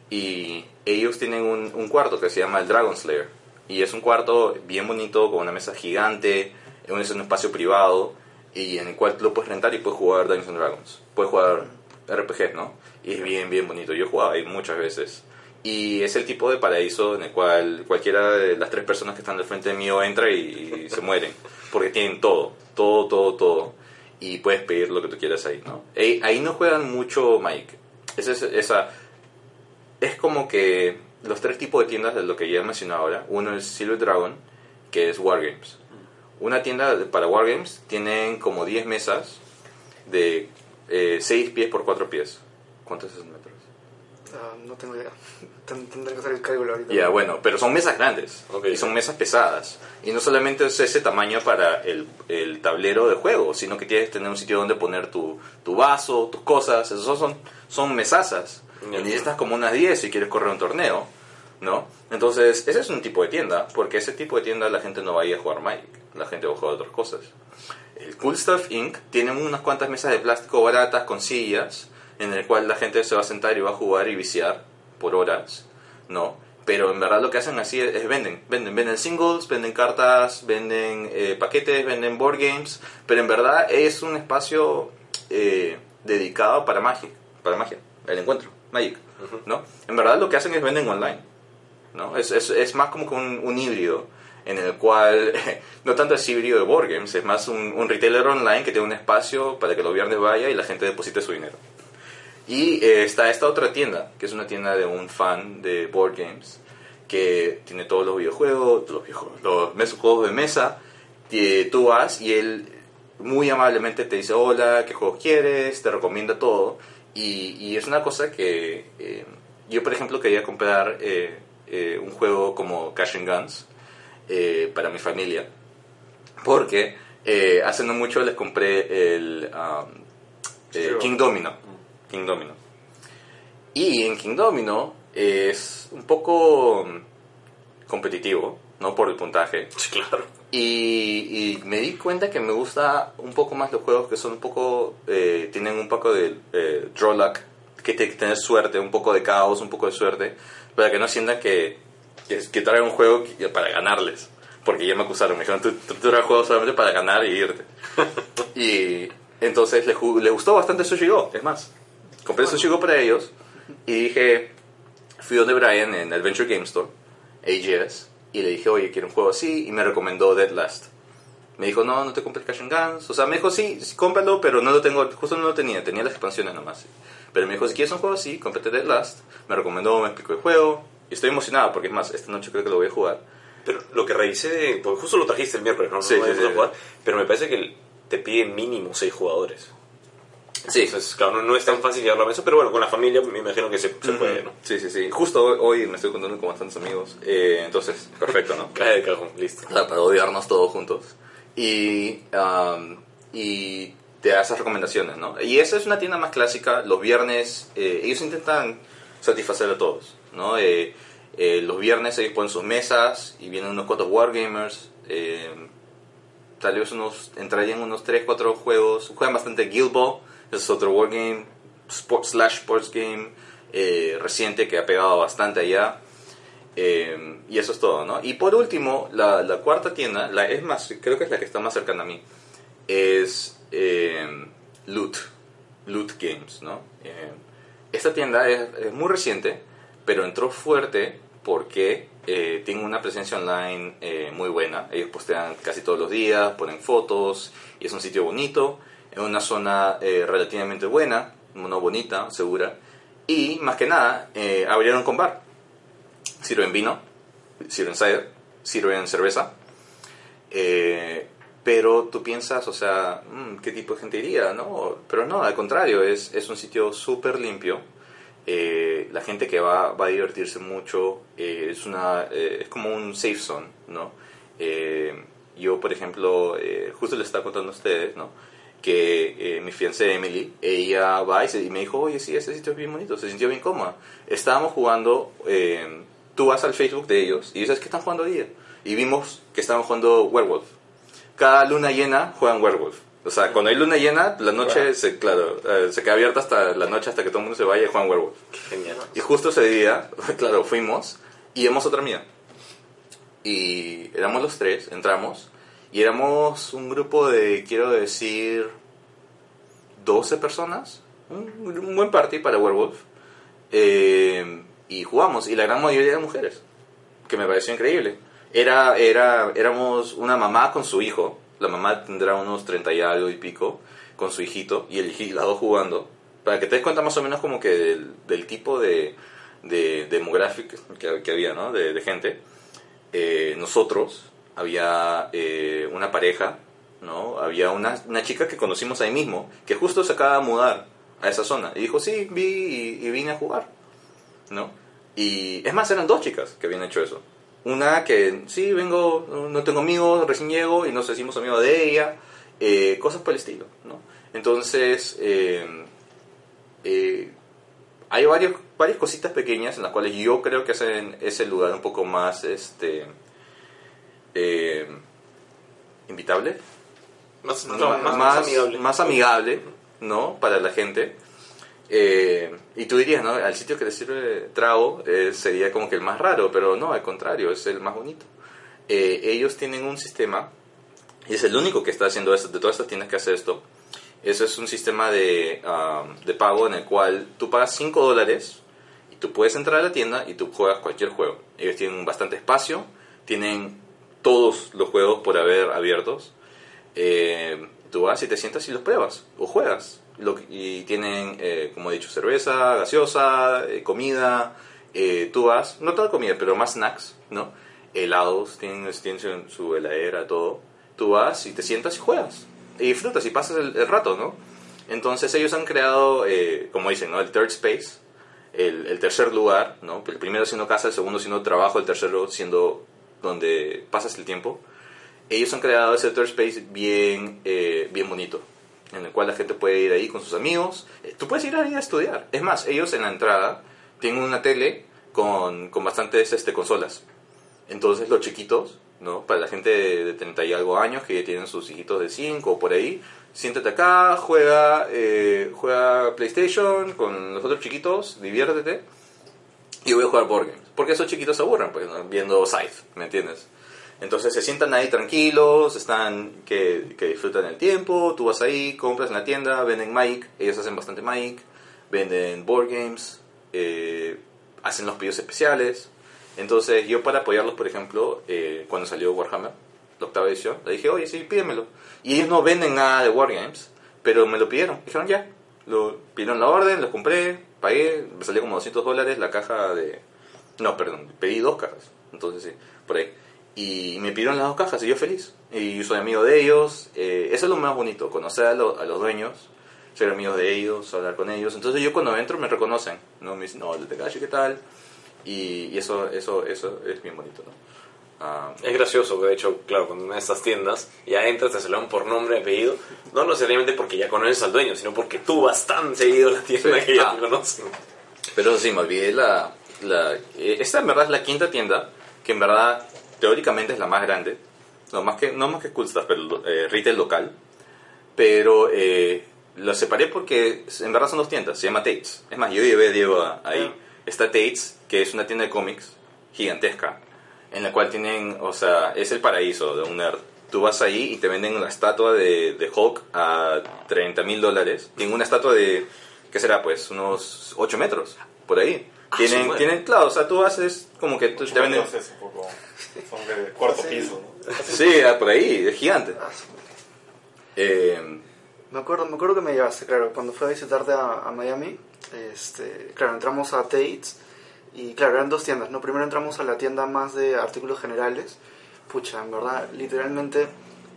Y ellos tienen un, un cuarto que se llama el Dragon Slayer. Y es un cuarto bien bonito, con una mesa gigante, es un, es un espacio privado, y en el cual lo puedes rentar y puedes jugar Dungeons and Dragons. Puedes jugar RPGs, ¿no? Y es bien, bien bonito. Yo he jugado ahí muchas veces. Y es el tipo de paraíso en el cual cualquiera de las tres personas que están al frente mío entra y, y se mueren. Porque tienen todo, todo, todo, todo. Y puedes pedir lo que tú quieras ahí, ¿no? Ahí, ahí no juegan mucho Mike. Esa es, esa, es como que los tres tipos de tiendas de lo que ya he mencionado ahora. Uno es Silver Dragon, que es Wargames. Una tienda para Wargames tienen como 10 mesas de 6 pies por 4 pies. ¿Cuántos es esos metros? Ah, no tengo idea. Ten- Tendré que hacer el cálculo ahorita. Ya, bueno, pero son mesas grandes Ok. y son mesas pesadas. Y no solamente es ese tamaño para el, el tablero de juego, sino que tienes que tener un sitio donde poner tu, tu vaso, tus cosas. Esos son, son mesazas. Ya. Y necesitas como unas 10 si quieres correr un torneo, ¿no? Entonces, ese es un tipo de tienda, porque ese tipo de tienda la gente no va a ir a jugar Magic, la gente va a jugar otras cosas. El Cool Stuff Inc. tiene unas cuantas mesas de plástico baratas con sillas, en el cual la gente se va a sentar y va a jugar y viciar por horas, ¿no? pero en verdad lo que hacen así es, es venden, venden, venden singles, venden cartas, venden eh, paquetes, venden board games, pero en verdad es un espacio eh, dedicado para magia, para magia, el encuentro, Magic, ¿no? En verdad lo que hacen es venden online, ¿no? Es, es, es más como que un, un híbrido en el cual no tanto es híbrido de board games, es más un, un retailer online que tiene un espacio para que los viernes vaya y la gente deposite su dinero. Y eh, está esta otra tienda, que es una tienda de un fan de board games, que tiene todos los videojuegos, los, videojuegos, los mes- juegos de mesa. que tú vas y él muy amablemente te dice hola, qué juegos quieres, te recomienda todo. Y, y es una cosa que eh, yo, por ejemplo, quería comprar eh, eh, un juego como Cash and Guns eh, para mi familia. Porque eh, hace no mucho les compré el um, eh, King Domino. King Domino. Y en King Domino es un poco mm, competitivo, ¿no? Por el puntaje. Sí, claro. Y, y me di cuenta que me gusta un poco más los juegos que son un poco, eh, tienen un poco de eh, draw luck, que tienes que tener suerte, un poco de caos, un poco de suerte, para que no sientan que, que, que traen un juego que- para ganarles. Porque ya me acusaron, me dijeron, tú, tú, tú traes juegos solamente para ganar y irte. y entonces les, ju- les gustó bastante Sushi Go, es más. Compré Sushi Go para ellos y dije, fui donde Brian en el Venture Game Store, AGS, y le dije, oye, quiero un juego así, y me recomendó Dead Last. Me dijo, no, no te compres Cash and Guns. O sea, me dijo, sí, sí, cómpralo, pero no lo tengo, justo no lo tenía, tenía las expansiones nomás. Pero me dijo, si quieres un juego así, cómprate Dead Last. Me recomendó, me explicó el juego, y estoy emocionado, porque es más, esta noche creo que lo voy a jugar. Pero lo que revisé, porque justo lo trajiste el miércoles, ¿no? Sí, No sí, sí. jugar, pero me parece que te piden mínimo 6 jugadores. Sí, Entonces, claro, no, no es tan fácil llevarlo a mesa, pero bueno, con la familia me imagino que se, se puede, ¿no? Sí, sí, sí. Justo hoy, hoy me estoy contando con bastantes amigos. Eh, entonces, perfecto, ¿no? Cae de cajón, listo. O sea, para odiarnos todos juntos. Y, um, y te da esas recomendaciones, ¿no? Y esa es una tienda más clásica. Los viernes, eh, ellos intentan satisfacer a todos, ¿no? Eh, eh, los viernes ellos ponen sus mesas y vienen unos cuantos wargamers. Tal vez unos, entrarían unos 3, 4 juegos. Juegan bastante Guild Ball, es otro wargame, sport, slash sports game eh, reciente que ha pegado bastante allá. Eh, y eso es todo, ¿no? Y por último, la, la cuarta tienda, la, es más, creo que es la que está más cercana a mí, es eh, Loot, Loot Games, ¿no? Eh, esta tienda es, es muy reciente, pero entró fuerte porque eh, tiene una presencia online eh, muy buena. Ellos postean casi todos los días, ponen fotos, y es un sitio bonito, en una zona eh, relativamente buena, no bonita, segura. Y más que nada, eh, abrieron con bar sirven vino, sirven cider, sirven cerveza. Eh, pero tú piensas, o sea, mm, ¿qué tipo de gente iría? No, pero no, al contrario, es, es un sitio súper limpio. Eh, la gente que va va a divertirse mucho. eh, es, una, eh, es como un safe zone, ¿no? Eh, yo, por ejemplo, eh, justo les estaba contando a ustedes, ¿no? Que eh, mi fiancé Emily, ella va y, se- y me dijo, oye, sí, ese sitio es bien bonito, se sintió bien cómoda. Estábamos jugando, eh, tú vas al Facebook de ellos y dices, ¿qué están jugando hoy día? Y vimos que estaban jugando Werewolf. Cada luna llena juegan Werewolf. O sea, cuando hay luna llena, la noche se, claro, eh, se queda abierta hasta la noche hasta que todo el mundo se vaya y juegan Werewolf. Genial. Y justo ese día, claro, fuimos y vemos otra mía. Y éramos los tres, entramos. Y éramos un grupo de, quiero decir, 12 personas. Un, un buen party para Werewolf. Eh, y jugamos. Y la gran mayoría de mujeres. Que me pareció increíble. Era, era, éramos una mamá con su hijo. La mamá tendrá unos 30 y algo y pico. Con su hijito. Y el hij- las dos jugando. Para que te des cuenta más o menos como que del, del tipo de, de demográfico que, que había, ¿no? De, de gente. Eh, nosotros, había eh, una pareja, ¿no? Había una, una chica que conocimos ahí mismo, que justo se acaba de mudar a esa zona. Y dijo, sí, vi y, vine a jugar, ¿no? Y es más, eran dos chicas que habían hecho eso. Una que, sí, vengo, no tengo amigos, recién llego y nos hicimos amigos de ella, eh, cosas por el estilo, ¿no? Entonces, eh, eh, hay varios, varias cositas pequeñas en las cuales yo creo que hacen ese lugar un poco más, este, eh, invitable, Más, más, no, más, más más- amigable. más amigable, ¿no? Para la gente. Eh, y tú dirías, ¿no? Al sitio que le sirve trago eh, sería como que el más raro, pero no, al contrario, es el más bonito. Ellos tienen un sistema, y es el único que está haciendo esto, de todas estas tiendas que hace esto. Eso es un sistema de, ah, de pago en el cual tú pagas 5 dólares y tú puedes entrar a la tienda y tú juegas cualquier juego. Ellos tienen bastante espacio, tienen todos los juegos por haber abiertos. Eh, tú vas y te sientas y los pruebas o juegas. Lo y tienen, eh, como he dicho, cerveza, gaseosa, eh, comida. eh, tú vas, no toda comida, pero más snacks, ¿no? Helados, tienen, tienen su, heladera, todo. Tú vas y te sientas y juegas. Y disfrutas y pasas el, el rato, ¿no? Entonces ellos han creado, como dicen. El third space, el, el tercer lugar, ¿no? El primero siendo casa, el segundo siendo trabajo, el tercero siendo donde pasas el tiempo. Ellos han creado ese third space bien, eh, bien bonito, en el cual la gente puede ir ahí con sus amigos. Eh, Tú puedes ir ahí a estudiar. Es más, ellos en la entrada tienen una tele con, con bastantes este, consolas. Entonces los chiquitos, ¿no? Para la gente de, de 30 y algo años que tienen sus hijitos de 5 o por ahí, siéntate acá, juega, eh, juega PlayStation con los otros chiquitos, diviértete y voy a jugar board games. Porque esos chiquitos se aburren, pues, ¿no? viendo Scythe, ¿me entiendes? Entonces se sientan ahí tranquilos, están que, que disfrutan el tiempo, tú vas ahí, compras en la tienda, venden Magic, ellos hacen bastante Magic, venden board games, eh, hacen los pedidos especiales. Entonces yo para apoyarlos, por ejemplo, eh, cuando salió Warhammer, la octava edición, le dije, oye, sí, pídemelo. Y ellos no venden nada de Wargames, pero me lo pidieron. Dijeron, ya. Lo pidieron la orden, lo compré, pagué, me salió como 200 dólares la caja de... No, perdón, pedí dos cajas. Entonces sí, por ahí. Y me pidieron las dos cajas y yo feliz. Y yo soy amigo de ellos. eh, eso es lo más bonito, conocer a, lo- a los dueños, ser amigos de ellos, hablar con ellos. Entonces yo cuando entro me reconocen. ¿no? Me dicen, no, el Tekashi, ¿qué tal? Y, y eso, eso, eso es bien bonito, ¿no? Ah, Es gracioso que de hecho, claro, cuando en estas tiendas ya entras, te saludan por nombre y apellido, no necesariamente porque ya conoces al dueño, sino porque tú vas tan seguido a la tienda Sí. que ya Ah. te conocen. Pero sí, me olvidé la, la... eh, Esta en verdad es la quinta tienda, que en verdad teóricamente es la más grande. No más que, no más que Cool Stuff, pero eh, retail local. Pero eh, lo separé porque en verdad son dos tiendas, se llama Tates. Es más, yo llevé a Diego a- ahí. Está Tates, que es una tienda de cómics gigantesca, en la cual tienen, o sea, es el paraíso de un nerd. Tú vas ahí y te venden una estatua de, de Hulk a 30 mil dólares. Tienen una estatua de, ¿qué será? Pues unos 8 metros, por ahí. Ah, Tienen, tienen, claro, o sea, tú haces como que tú te venden... Entonces, un poco. Son de cuarto piso, ¿no? Sí, ah, por ahí, es gigante. Ah, Eh, Me acuerdo, me acuerdo que me llevaste, claro, cuando fui a visitarte a, a Miami, este, claro, entramos a Tate's y claro, eran dos tiendas, ¿no? Primero entramos a la tienda más de artículos generales, pucha, en verdad, literalmente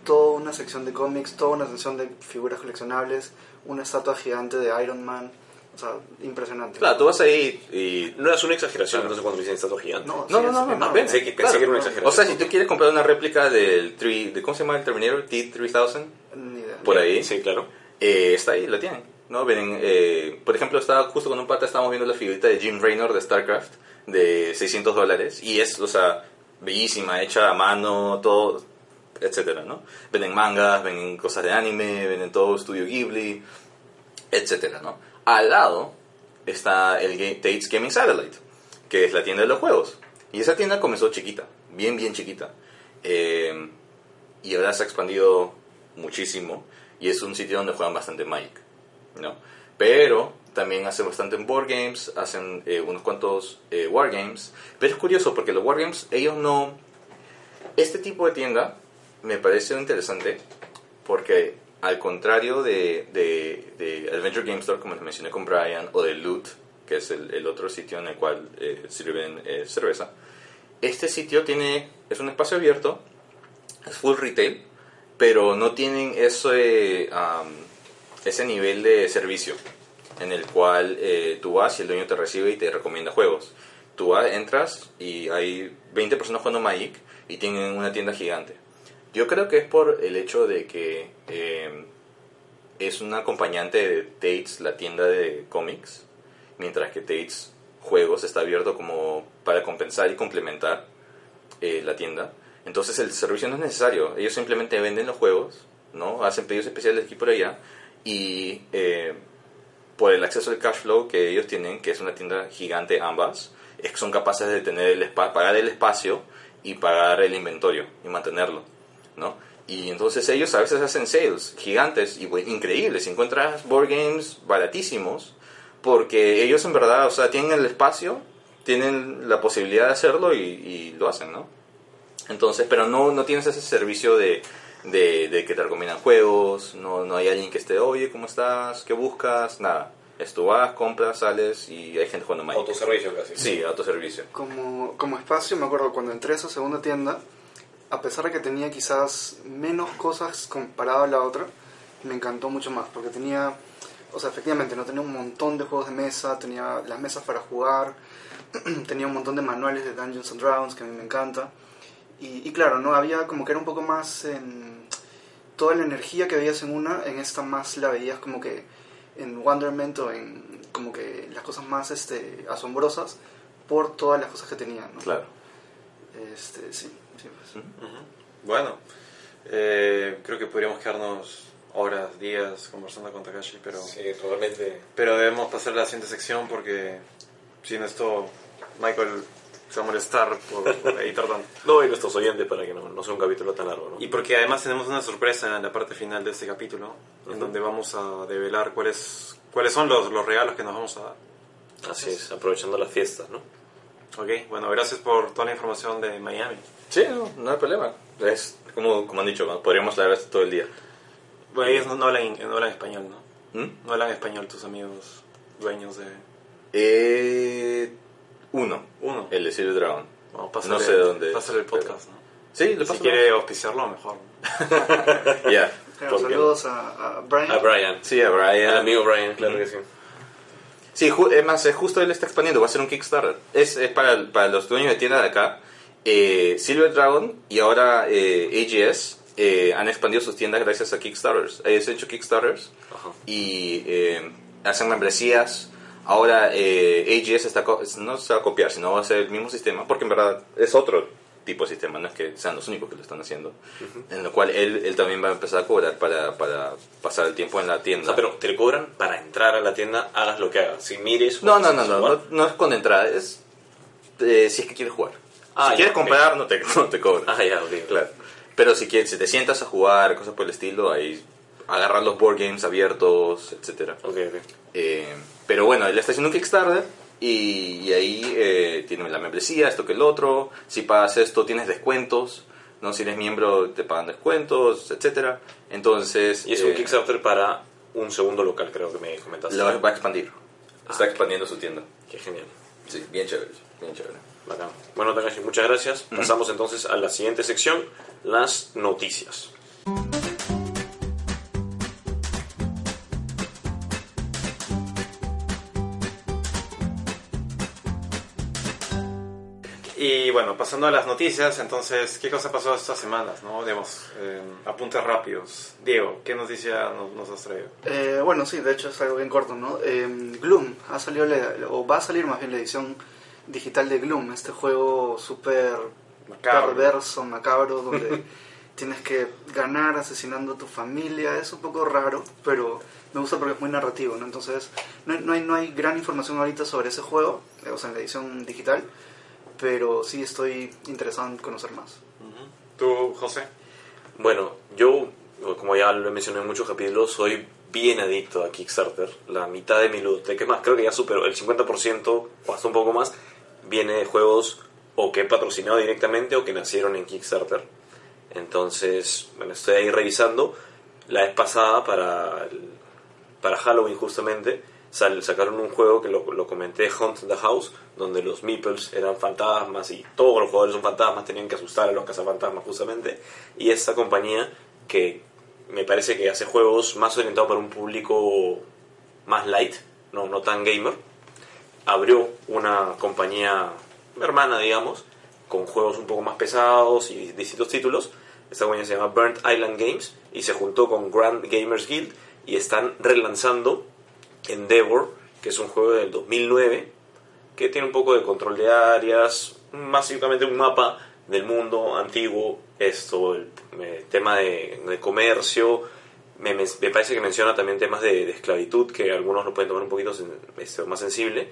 toda una sección de cómics, toda una sección de figuras coleccionables, una estatua gigante de Iron Man, o sea, impresionante. claro, tú vas ahí y... No es una exageración, Claro. entonces cuando dicen estatua gigante. No, No, sí, no, no, no. Pensé que- era una exageración. O sea, si tú quieres comprar una réplica del 3, de, ¿cómo se llama el Terminator? T-3000, Ni idea. por ahí, Sí, claro. eh, está ahí, la tienen. ¿no? Ven, eh, por ejemplo, estaba justo con un pata, estábamos viendo la figurita de Jim Raynor de StarCraft de 600 dólares y es, o sea, bellísima, hecha a mano, todo, etcétera, ¿no? Venden mangas, venden cosas de anime, venden todo Studio Ghibli, etcétera, ¿no? Al lado está el Tate's Gaming Satellite, que es la tienda de los juegos. Y esa tienda comenzó chiquita, bien, bien chiquita. Eh, y ahora se ha expandido muchísimo y es un sitio donde juegan bastante Magic, ¿no? Pero también hacen bastante board games, hacen eh, unos cuantos eh, wargames. Pero es curioso porque los wargames, ellos no... Este tipo de tienda me parece interesante porque al contrario de, de, de Adventure Game Store, como les mencioné con Brian, o de Loot, que es el, el otro sitio en el cual eh, sirven eh, cerveza, este sitio tiene, es un espacio abierto, es full retail, pero no tienen ese, am, ese nivel de servicio en el cual eh, tú vas y el dueño te recibe y te recomienda juegos. Tú entras y hay 20 personas jugando Magic y tienen una tienda gigante. Yo creo que es por el hecho de que eh, es un acompañante de Tate's, la tienda de cómics, mientras que Tate's Juegos está abierto como para compensar y complementar eh, la tienda. Entonces el servicio no es necesario. Ellos simplemente venden los juegos, ¿no? Hacen pedidos especiales aquí por allá y eh, por el acceso al cash flow que ellos tienen, que es una tienda gigante ambas, es que son capaces de tener el pagar el espacio y pagar el inventario y mantenerlo, ¿no? Y entonces ellos a veces hacen sales gigantes y increíbles, encuentras board games baratísimos porque ellos en verdad, o sea, tienen el espacio, tienen la posibilidad de hacerlo y, y lo hacen, ¿no? Entonces, pero no, no tienes ese servicio de, de, de que te recomiendan juegos, no, no hay alguien que esté, oye, ¿cómo estás? ¿Qué buscas? Nada. Es tú vas, compras, sales y hay gente jugando Magic. Autoservicio casi. Sí, autoservicio. Como, como espacio, me acuerdo cuando entré a esa segunda tienda, a pesar de que tenía quizás menos cosas comparado a la otra, me encantó mucho más, porque tenía, o sea, efectivamente, no tenía un montón de juegos de mesa, tenía las mesas para jugar, tenía un montón de manuales de Dungeons and Dragons, que a mí me encanta, y, claro, no había como que era un poco más en toda la energía que veías en una, en esta más la veías como que en Wonderment o en como que las cosas más este, asombrosas por todas las cosas que tenía, ¿no? Claro. Este, sí, sí, pues. Bueno, eh, creo que podríamos quedarnos horas, días conversando con Takashi, pero, Sí, totalmente. pero debemos pasar a la siguiente sección porque sin esto Michael se va a molestar por, por editar tanto. No, y nuestros oyentes para que no, no sea un capítulo tan largo, ¿no? Y porque además tenemos una sorpresa en la parte final de este capítulo, en donde vamos a develar cuáles cuáles son los, los regalos que nos vamos a dar. Así es, aprovechando las fiestas, ¿no? Ok, bueno, gracias por toda la información de Miami. Sí, no, no hay problema. Es como, como han dicho, podríamos hablar esto todo el día. Bueno, ellos no, no hablan, no hablan español, ¿no? ¿Mm? No hablan español tus amigos dueños de... Eh, uno. Uno. El de Silver Dragon. Bueno, pásale, No sé dónde Pásale el podcast, ¿no? Sí, le Si quiere auspiciarlo, mejor. Ya. Claro, ¿Por qué saludos a, a Brian. A Brian. Sí, a Brian. Al amigo Brian, claro que sí. Sí, es más, es justo él está expandiendo, va a ser un Kickstarter. Es, es para, para los dueños de tienda de acá. Eh, Silver Dragon y ahora eh, AGS eh, han expandido sus tiendas gracias a Kickstarters. Ellos han hecho Kickstarters Ajá. y eh, hacen membresías. Ahora eh, AGS está no se va a copiar, sino va a ser el mismo sistema, porque en verdad es otro tipo de sistema, no es que sean los únicos que lo están haciendo. En lo cual él, él también va a empezar a cobrar para, para pasar el tiempo en la O tienda. sea, pero te cobran para entrar a la tienda, hagas lo que hagas. Si mires... No, o no, no, no, no, no es con entrada, es eh, si es que quieres jugar. Ah, si ya, quieres comprar, no te, no te cobran. Ah, ya, ok. Claro. Pero si, quieres, si te sientas a jugar, cosas por el estilo, ahí agarrar los board games abiertos, etcétera. Ok, ok. Eh, pero bueno, él está haciendo un Kickstarter y, y ahí eh, tiene la membresía, esto que el otro. Si pagas esto, tienes descuentos. ¿no? Si eres miembro, te pagan descuentos, etcétera. Entonces. Y es un eh, Kickstarter para un segundo local, creo que me comentaste. Lo va a expandir. Está expandiendo su tienda. Qué genial. Sí, bien chévere. Bien chévere. Bacán. Bueno, Takashi, muchas gracias. Pasamos entonces a la siguiente sección, las noticias. Bueno, pasando a las noticias, entonces, ¿qué cosa pasó estas semanas? ¿no? Digamos, eh, apuntes rápidos. Diego, ¿qué noticia nos, nos has traído? Eh, bueno, sí, de hecho es algo bien corto, ¿no? Eh, Gloom, ha salido, la- o va a salir más bien la edición digital de Gloom, este juego súper perverso, macabro, donde tienes que ganar asesinando a tu familia. Es un poco raro, pero me gusta porque es muy narrativo, ¿no? Entonces, no, no, hay, no hay gran información ahorita sobre ese juego, eh, o sea, en la edición digital, pero sí estoy interesado en conocer más. ¿Tú, José? Bueno, yo, como ya lo he mencionado en muchos capítulos, soy bien adicto a Kickstarter. La mitad de mi ludoteca, más, creo que ya superó el 50% o hasta un poco más, viene de juegos o que he patrocinado directamente o que nacieron en Kickstarter. Entonces, bueno, estoy ahí revisando. La vez pasada, para, el- para Halloween justamente, sal- sacaron un juego que lo, lo comenté, Hunt the House, donde los meeples eran fantasmas y todos los jugadores son fantasmas, tenían que asustar a los cazafantasmas justamente. Y esta compañía que me parece que hace juegos más orientados para un público más light, no, no tan gamer, abrió una compañía hermana, digamos, con juegos un poco más pesados y distintos títulos. Esta compañía se llama Burnt Island Games y se juntó con Grand Gamers Guild y están relanzando Endeavor, que es un juego del 2009 que tiene un poco de control de áreas, básicamente un mapa del mundo antiguo, esto, el, eh, tema de, comercio, me, parece que menciona también temas de, de esclavitud, que algunos lo pueden tomar un poquito sen- este, más sensible.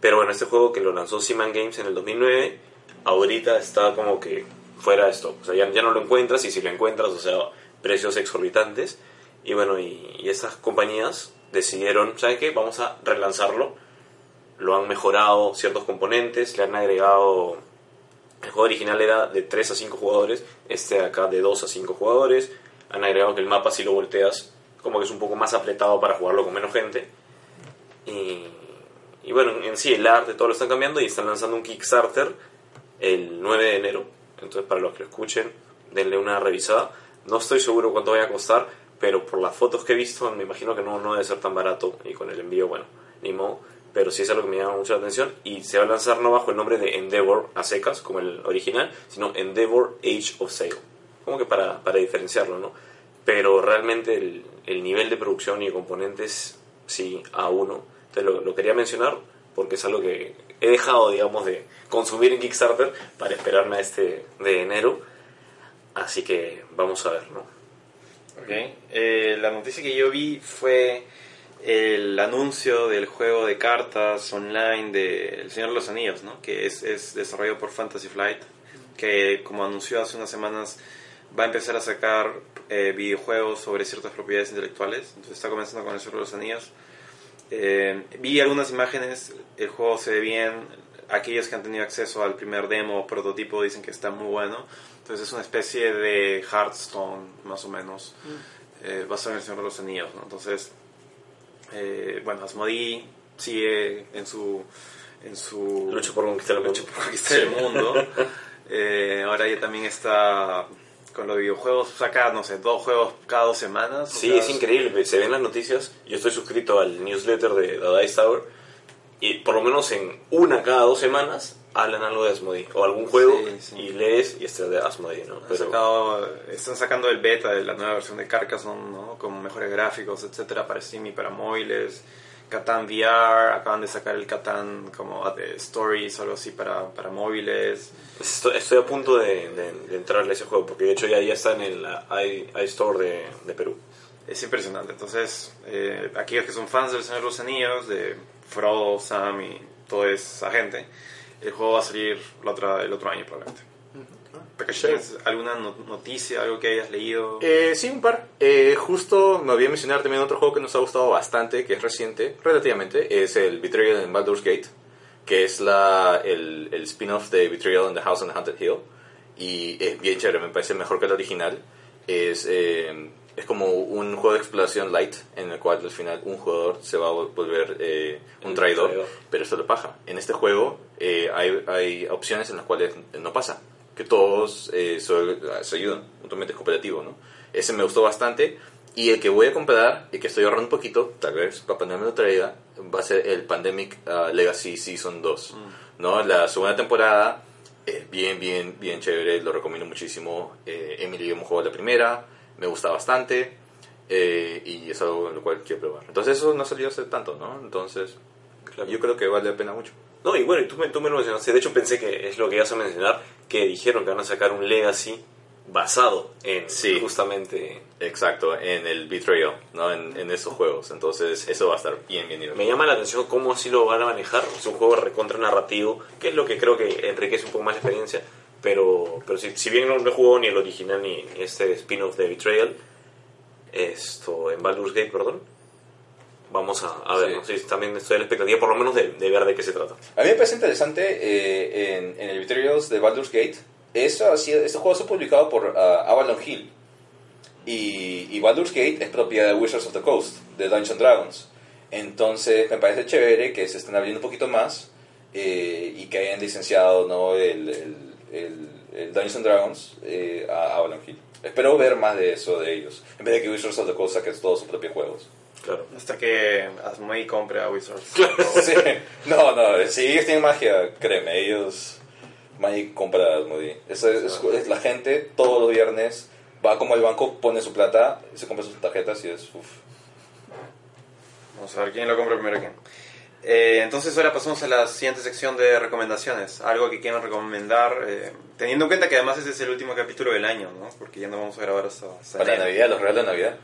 Pero bueno, este juego que lo lanzó Seaman Games en el 2009, ahorita está como que fuera de stock. O sea, ya, ya no lo encuentras y si lo encuentras, o sea, precios exorbitantes. Y bueno, y, y estas compañías decidieron, ¿sabes qué? Vamos a relanzarlo. Lo han mejorado ciertos componentes, le han agregado... El juego original era de 3 a 5 jugadores, este de acá de 2 a 5 jugadores. Han agregado que el mapa si lo volteas como que es un poco más apretado para jugarlo con menos gente. Y, y bueno, en sí el arte todo lo están cambiando y están lanzando un Kickstarter el 9 de enero. Entonces para los que lo escuchen, denle una revisada. No estoy seguro cuánto vaya a costar, pero por las fotos que he visto me imagino que no, no debe ser tan barato y con el envío, bueno, ni modo. Pero sí es algo que me llama mucho la atención y se va a lanzar no bajo el nombre de Endeavor a secas, como el original, sino Endeavor Age of Sail. Como que para, para diferenciarlo, ¿no? Pero realmente el, el nivel de producción y de componentes, sí, a uno. Entonces lo, lo quería mencionar porque es algo que he dejado, digamos, de consumir en Kickstarter para esperarme a este de enero. Así que vamos a ver, ¿no? Ok. Eh, la noticia que yo vi fue el anuncio del juego de cartas online de El Señor de los Anillos, ¿no? que es, es desarrollado por Fantasy Flight, que como anunció hace unas semanas va a empezar a sacar eh, videojuegos sobre ciertas propiedades intelectuales. Entonces está comenzando con El Señor de los Anillos. Eh, vi algunas imágenes, el juego se ve bien, aquellos que han tenido acceso al primer demo o prototipo dicen que está muy bueno. Entonces es una especie de Hearthstone, más o menos, eh, basado en el Señor de los Anillos. ¿no? Entonces, eh, bueno, Asmodee sigue en su... En su Lucha por conquistar el mundo. lucha por conquistar el mundo. Eh, ahora ya también está con los videojuegos, saca, no sé, dos juegos cada dos semanas. Sí, sea, es increíble. Se ven las noticias. Yo estoy suscrito al newsletter de The Dice Tower. Y por lo menos en una cada dos semanas hablan algo de Asmodee. O algún juego Sí, sí. y lees y este de Asmodee, ¿no? Pero- sacado- están sacando el beta de la nueva versión de Carcassonne, ¿no? Con mejores gráficos, etcétera, para Steam y para móviles. Catan VR, acaban de sacar el Catan como de Stories o algo así para, para móviles. Estoy, estoy a punto de, de, de entrarle a ese juego, porque de hecho ya, ya está en el iStore de, de Perú. Es impresionante. Entonces, eh, aquellos que son fans del Señor de los Anillos, de Frodo, Sam y toda esa gente, el juego va a salir la otra, el otro año probablemente. ¿tienes ¿Alguna no- noticia, algo que hayas leído? Eh, sí, un par. Eh, justo me a mencionar también otro juego que nos ha gustado bastante, que es reciente, relativamente, es el Betrayal in Baldur's Gate, que es la, el, el spin-off de Betrayal in the House on the Haunted Hill. Y es bien chévere, me parece mejor que el original. Es, eh, es como un juego de exploración light, en el cual al final un jugador se va a vol- volver eh, un traidor, traidor. pero esto lo paja. En este juego eh, hay, hay opciones en las cuales no pasa, que todos eh, se, se ayudan, mutuamente es cooperativo, ¿no? Ese me gustó bastante. Y el que voy a comprar, y que estoy ahorrando un poquito, tal vez Papá Noel me lo traiga, va a ser el Pandemic ah, Legacy Season 2. ¿no? La segunda temporada es bien, bien, bien chévere, lo recomiendo muchísimo. Eh, Emily hemos jugado la primera, me gusta bastante, eh, y es algo en lo cual quiero probar. Entonces eso no salió hace tanto, ¿no? Entonces Claro. yo creo que vale la pena mucho. No, y bueno, tú me, tú me lo mencionaste. De hecho, pensé que es lo que ibas a mencionar, que dijeron que van a sacar un Legacy basado en Sí. justamente... Exacto, en el Betrayal, ¿no? En, en esos juegos. Entonces eso va a estar bien, bien. Me llama la atención cómo así lo van a manejar. Es un juego recontra narrativo, que es lo que creo que enriquece un poco más la experiencia. Pero, pero si, si bien no, no jugado ni el original ni este spin-off de Betrayal, esto en Baldur's Gate, perdón, vamos a, a ver. Sí. ¿no? Sí, también estoy a la expectativa, por lo menos, de, de ver de qué se trata. A mí me parece interesante eh, en, en el Betrayals de Baldur's Gate. Esto ha sido, este juego ha sido publicado por ah, Avalon Hill. Y, y Baldur's Gate es propiedad de Wizards of the Coast, de Dungeons Dragons. Entonces me parece chévere que se estén abriendo un poquito más eh, y que hayan licenciado ¿no? el, el, el, el Dungeons Dragons eh, a Avalon Hill. Espero ver más de eso de ellos, en vez de que Wizards of the Coast saque todos sus propios juegos. Claro. Hasta que Asmodee compre a Wizards. Sí. No, no, si ellos tienen magia, créeme, ellos Magic compra Asmodee. Eso es, es- es la gente todos los viernes va como al banco, pone su plata, se compra sus tarjetas y es uf. Vamos a ver quién lo compra primero quién. Eh, entonces ahora pasamos a la siguiente sección de recomendaciones. Algo que quieran recomendar, eh, teniendo en cuenta que además este es el último capítulo del año, ¿no? Porque ya no vamos a grabar hasta, hasta Para enero. Navidad, los regalos de Navidad.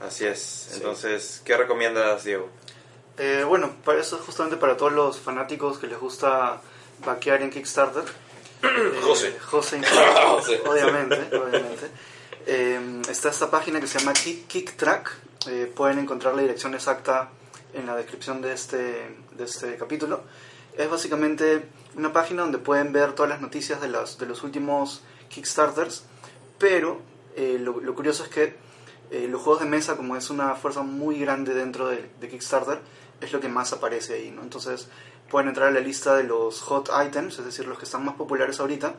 Así es. Entonces, ¿qué recomiendas, Diego? Eh, bueno, para eso es justamente para todos los fanáticos que les gusta vaquear en Kickstarter. Eh, José. José, José. obviamente, obviamente. Eh, está esta página que se llama Kick, Kick Track. Eh, pueden encontrar la dirección exacta en la descripción de este, de este capítulo. Es básicamente una página donde pueden ver todas las noticias de, las, de los últimos Kickstarters, pero eh, lo, lo curioso es que eh, los juegos de mesa, como es una fuerza muy grande dentro de, de Kickstarter, es lo que más aparece ahí, ¿no? Entonces pueden entrar a la lista de los hot items, es decir, los que están más populares ahorita,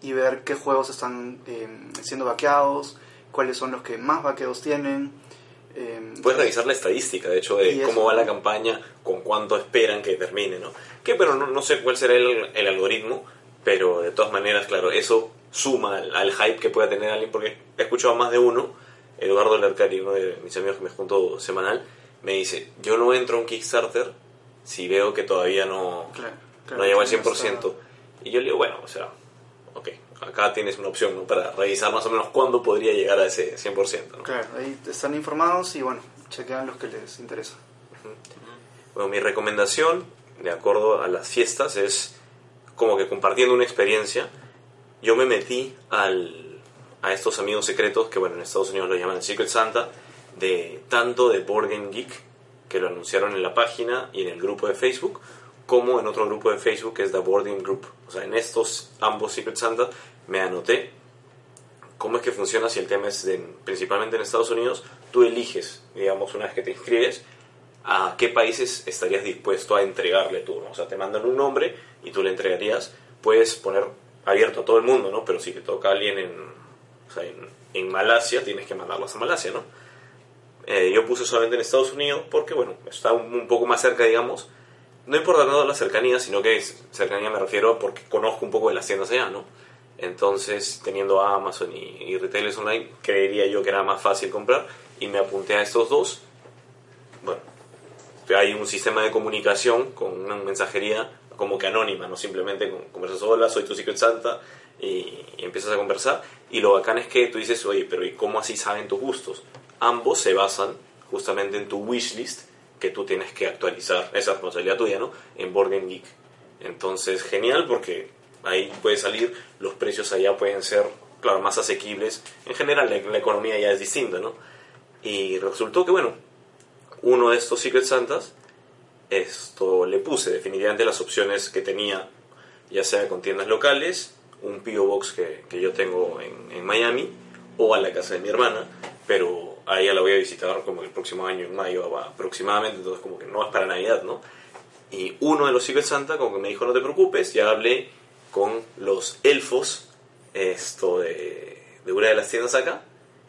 y ver qué juegos están eh, siendo vaqueados, cuáles son los que más vaqueos tienen. Eh, Puedes revisar la estadística, de hecho, de cómo va la campaña, con cuánto esperan que termine, ¿no? Que, pero no, no sé cuál será el, el algoritmo, pero de todas maneras, claro, eso suma al, al hype que pueda tener alguien, porque he escuchado a más de uno, Eduardo Lercari, uno de mis amigos que me junto semanal, me dice, yo no entro a un Kickstarter si veo que todavía no, Claro, claro, no llegó al que no 100%. está- Y yo le digo, bueno, o sea, ok, acá tienes una opción ¿no? para revisar más o menos cuándo podría llegar a ese 100%. ¿no? Claro, ahí están informados y bueno, chequean los que les interesa. Bueno, mi recomendación, de acuerdo a las fiestas, es como que compartiendo una experiencia, yo me metí al, a estos amigos secretos, que bueno, en Estados Unidos lo llaman Secret Santa, de tanto de Board Game Geek, que lo anunciaron en la página y en el grupo de Facebook, como en otro grupo de Facebook que es The Board Game Group. O sea, en estos ambos Secret Santa me anoté cómo es que funciona si el tema es principalmente en Estados Unidos, tú eliges, digamos, una vez que te inscribes, a qué países estarías dispuesto a entregarle tú, ¿no? O sea, te mandan un nombre y tú le entregarías, puedes poner abierto a todo el mundo, ¿no? Pero si te toca a alguien en, en, Malasia, tienes que mandarlos a Malasia, ¿no? Eh, yo puse solamente en Estados Unidos porque, bueno, está un, poco más cerca, digamos. No importa tanto la cercanía, sino que cercanía me refiero porque conozco un poco de las tiendas allá, ¿no? Entonces, teniendo Amazon y, y retailers online, creería yo que era más fácil comprar y me apunté a estos dos. Bueno, hay un sistema de comunicación con una mensajería como que anónima, no simplemente con- conversas, hola, soy tu Secret Santa, y, y empiezas a conversar. Y lo bacán es que tú dices, oye, pero ¿y cómo así saben tus gustos? Ambos se basan justamente en tu wishlist que tú tienes que actualizar, esa responsabilidad tuya, ¿no? En Board Game Geek. Entonces, genial porque ahí puede salir, los precios allá pueden ser, claro, más asequibles. En general, la, la economía ya es distinta, ¿no? Y resultó que, bueno, uno de estos Secret Santas, esto le puse definitivamente las opciones que tenía, ya sea con tiendas locales, un P.O. Box que, que yo tengo en, en Miami, o a la casa de mi hermana, pero a ella la voy a visitar como el próximo año, en mayo aproximadamente, entonces como que no es para Navidad, ¿no? Y uno de los Secret Santa como que me dijo, no te preocupes, ya hablé con los elfos esto de, de una de las tiendas acá,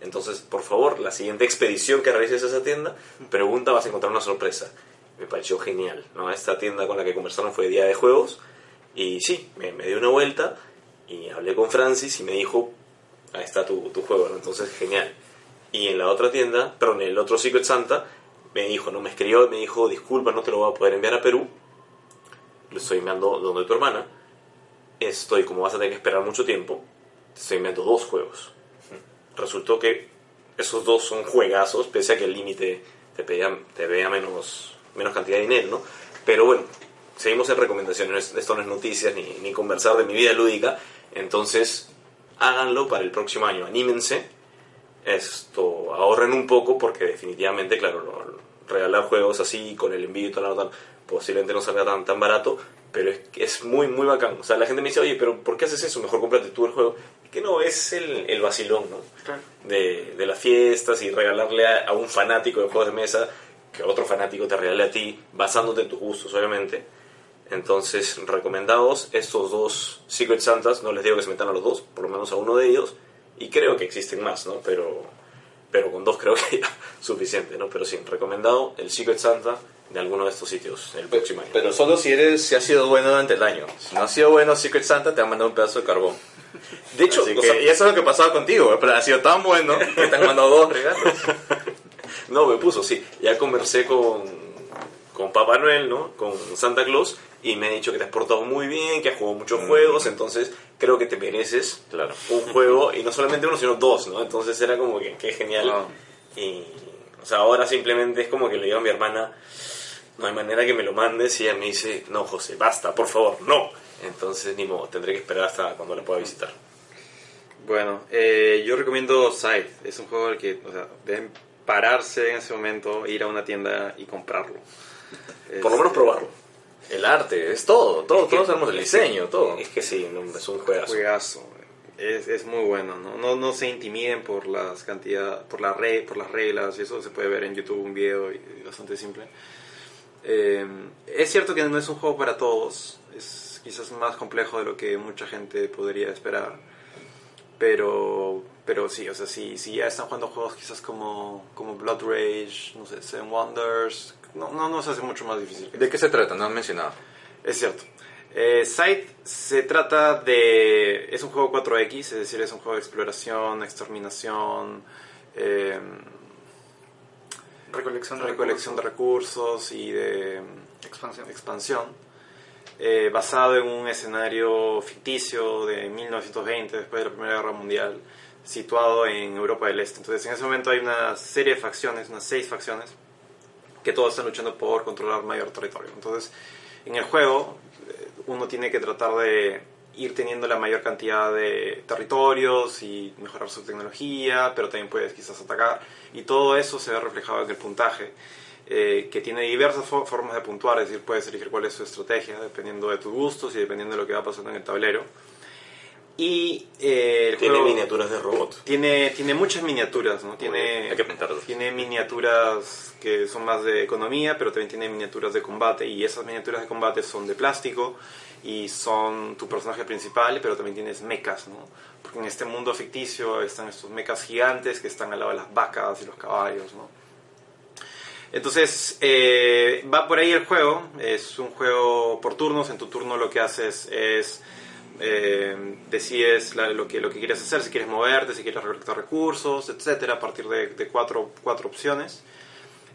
entonces, por favor, la siguiente expedición que realices a esa tienda, pregunta, vas a encontrar una sorpresa. Me pareció genial, ¿no? Esta tienda con la que conversaron fue Día de Juegos, y sí, me, me dio una vuelta, y hablé con Francis y me dijo, ahí está tu, tu juego. Entonces, genial. Y en la otra tienda, perdón, en el otro Secret Santa, me dijo, no me escribió, me dijo, disculpa, no te lo voy a poder enviar a Perú, lo estoy enviando donde tu hermana, estoy, como vas a tener que esperar mucho tiempo, te estoy enviando dos juegos. Resultó que esos dos son juegazos, pese a que el límite te pedía, te pedía menos, menos cantidad de dinero, ¿no? Pero bueno, seguimos en recomendaciones, esto no es noticias ni, conversar de mi vida lúdica, entonces háganlo para el próximo año, anímense, esto, ahorren un poco porque definitivamente, claro, lo- regalar juegos así con el envío y la nota posiblemente no salga tan, tan barato, pero es, es muy, muy bacán. O sea, la gente me dice, oye, pero ¿por qué haces eso? Mejor cómprate tú el juego. Que no, es el, el vacilón, ¿no? Claro. De, de las fiestas y regalarle a, a un fanático de juegos de mesa que otro fanático te regale a ti, basándote en tus gustos, obviamente. Entonces, recomendados estos dos Secret Santas, no les digo que se metan a los dos, por lo menos a uno de ellos, y creo que existen más, ¿no? Pero, pero con dos creo que ya suficiente, ¿no? Pero sí, recomendado el Secret Santa de alguno de estos sitios el próximo año. Pero solo si eres si has sido bueno durante el año. Si no has sido bueno, Secret Santa te ha mandado un pedazo de carbón. de hecho, o que- sea, y eso es lo que pasaba contigo, pero ha sido tan bueno que te han mandado dos regalos. No, me puso, sí. Ya conversé con, con Papá Noel, ¿no? Con Santa Claus, y me ha dicho que te has portado muy bien, que has jugado muchos juegos, entonces creo que te mereces Claro. un juego, y no solamente uno, sino dos, ¿no? Entonces era como que, que genial. Ah. Y, O sea, ahora simplemente es como que le digo a mi hermana, no hay manera que me lo mandes y ella me dice, no, José, basta, por favor, no. Entonces, ni modo, tendré que esperar hasta cuando la pueda visitar. Bueno, eh, yo recomiendo Scythe. Es un juego al que o sea, deben pararse en ese momento, ir a una tienda y comprarlo. Por lo menos Este, probarlo. El arte, es todo, todo, Es todos sabemos el diseño, todo. Es que sí, es un juegazo. Juegazo. Es, es muy bueno, ¿no? ¿no? No se intimiden por las cantidad, por la por las reglas, y eso se puede ver en YouTube un video y, y bastante simple. Eh, es cierto que no es un juego para todos, es quizás más complejo de lo que mucha gente podría esperar. Pero, pero sí, o sea, si, si ya están jugando juegos quizás como, como Blood Rage, no sé, Seven Wonders, no, no nos hace mucho más difícil. ¿De qué se trata? No han mencionado. es cierto. Eh, Sight se trata de... Es un juego 4X, es decir, es un juego de exploración, exterminación, eh, Recolección de recolección de recursos y de Expansión. expansión. eh, basado en un escenario ficticio de 1920, después de la Primera Guerra Mundial, situado en Europa del Este. Entonces, en ese momento hay una serie de facciones, unas seis facciones, que todos están luchando por controlar mayor territorio. Entonces, en el juego, eh, uno tiene que tratar de ir teniendo la mayor cantidad de territorios y mejorar su tecnología, pero también puedes quizás atacar. Y todo eso se ve reflejado en el puntaje, eh, que tiene diversas fo- formas de puntuar, es decir, puedes elegir cuál es su estrategia, dependiendo de tus gustos y dependiendo de lo que va pasando en el tablero. Y eh, el Tiene juego- miniaturas de robot. tiene, tiene muchas miniaturas, ¿no? Tiene, Hay que tiene miniaturas que son más de economía, pero también tiene miniaturas de combate. Y esas miniaturas de combate son de plástico y son tu personaje principal, pero también tienes mechas, ¿no? En este mundo ficticio están estos mechas gigantes que están al lado de las vacas y los caballos, ¿no? Entonces, eh, va por ahí el juego. Es un juego por turnos. En tu turno lo que haces es eh, decides lo, que, lo que quieres hacer, si quieres moverte, si quieres recolectar recursos, etcétera, a partir de, de cuatro, cuatro opciones.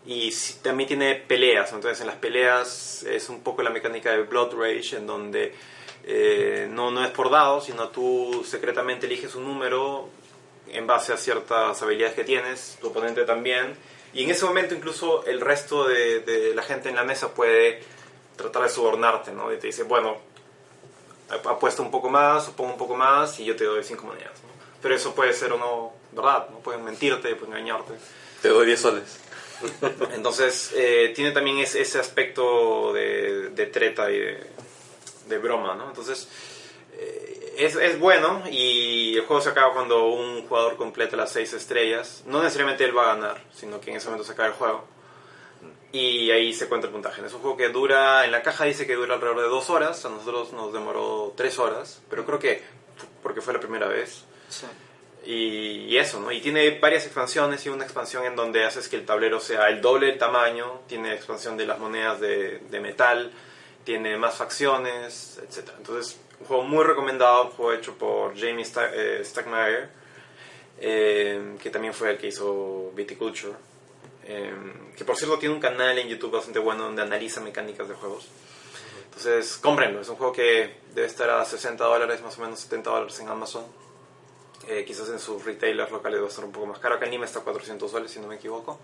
Y también tiene peleas, entonces en las peleas es un poco la mecánica de Blood Rage, en donde eh, no, no es por dados, sino tú secretamente eliges un número en base a ciertas habilidades que tienes, tu oponente también, y en ese momento incluso el resto de, de la gente en la mesa puede tratar de sobornarte, ¿no? Y te dice, bueno, apuesta un poco más o pongo un poco más y yo te doy cinco monedas, ¿no? Pero eso puede ser o no verdad, ¿no? Pueden mentirte, pueden engañarte. Te doy 10 soles. Entonces, eh, tiene también ese, ese aspecto de, de treta y de, de broma, ¿no? Entonces, eh, es, es bueno y el juego se acaba cuando un jugador completa las seis estrellas. No necesariamente él va a ganar, sino que en ese momento se acaba el juego. Y ahí se cuenta el puntaje. Es un juego que dura, en la caja dice que dura alrededor de dos horas, a nosotros nos demoró tres horas, pero creo que porque fue la primera vez. Sí. Y, y eso, ¿no? Y tiene varias expansiones y una expansión en donde haces que el tablero sea el doble del tamaño, tiene expansión de las monedas de, de metal, tiene más facciones, etc. Entonces, un juego muy recomendado, un juego hecho por Jamie Sta- eh, Stackmeyer, eh, que también fue el que hizo Viticulture, eh, que por cierto tiene un canal en YouTube bastante bueno donde analiza mecánicas de juegos. Entonces, cómprenlo, es un juego que debe estar a 60 dólares, más o menos 70 dólares en Amazon. Eh, quizás en sus retailers locales va a estar un poco más caro. Acá en Lima está a 400 soles, si no me equivoco.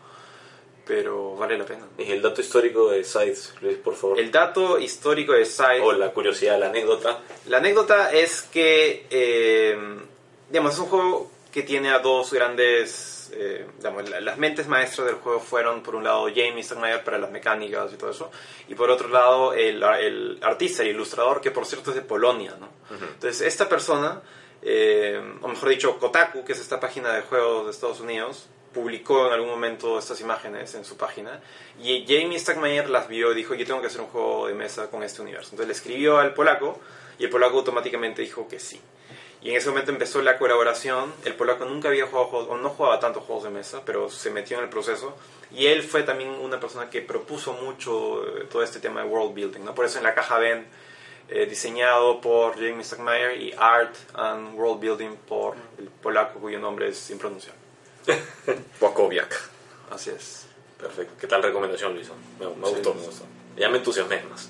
Pero vale la pena. Y el dato histórico de Sides, Luis, por favor. El dato histórico de Side. O la curiosidad, la anécdota. La anécdota es que, eh, digamos, es un juego que tiene a dos grandes, eh, digamos, la- las mentes maestras del juego fueron, por un lado, Jamie Steinmeier para las mecánicas y todo eso, y por otro lado, el, el artista y ilustrador, que por cierto es de Polonia, ¿no? Entonces, esta persona, eh, o mejor dicho, Kotaku, que es esta página de juegos de Estados Unidos, publicó en algún momento estas imágenes en su página y Jamie Stackmeyer las vio y dijo yo tengo que hacer un juego de mesa con este universo entonces le escribió al polaco y el polaco automáticamente dijo que sí. Y en ese momento empezó la colaboración. El polaco nunca había jugado o no jugaba tantos juegos de mesa pero se metió en el proceso. Y él fue también una persona que propuso mucho eh, todo este tema de world building ¿no? por eso en la caja ven eh, diseñado por Jamie Stackmeyer y art and world building por el polaco cuyo nombre es impronunciable Wakowiak. Así es. Perfecto. ¿Qué tal recomendación, Luis? Me, me Sí. gustó, me gustó. Ya me entusiasmé más.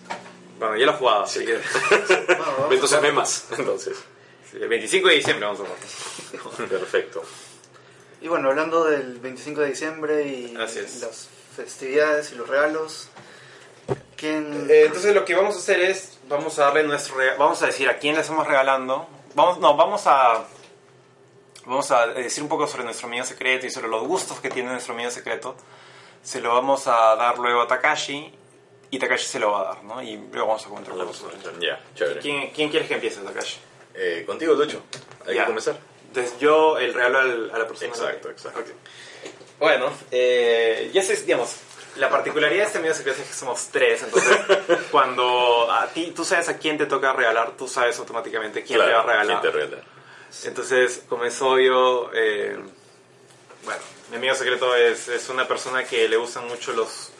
Bueno, ya lo he jugado, así que Bueno, Me entusiasmé más, entonces. sí, el 25 de diciembre vamos a jugar. Perfecto. Y bueno, hablando del 25 de diciembre y las festividades y los regalos, ¿quién...? Eh, entonces lo que vamos a hacer es, vamos a darle nuestro vamos a decir a quién le estamos regalando. Vamos, no, vamos a vamos a decir un poco sobre nuestro amigo secreto y sobre los gustos que tiene nuestro amigo secreto. Se lo vamos a dar luego a Takashi y Takashi se lo va a dar, ¿no? Y luego vamos a comentar un poco sobre. Ya, chévere. ¿Quién, ¿Quién quieres que empiece, Takashi? Eh, contigo, Lucho. Hay Ya. que comenzar. Entonces yo el regalo al- a la persona. Exacto, exacto. Ok. Bueno, eh, ya sé, digamos, la particularidad de este medio secreto es que somos tres, entonces cuando a ti, tú sabes a quién te toca regalar, tú sabes automáticamente quién te va a regalar. ¿Quién te regala? Entonces, como es obvio, eh, bueno, mi amigo secreto es, es una persona que le gustan mucho los,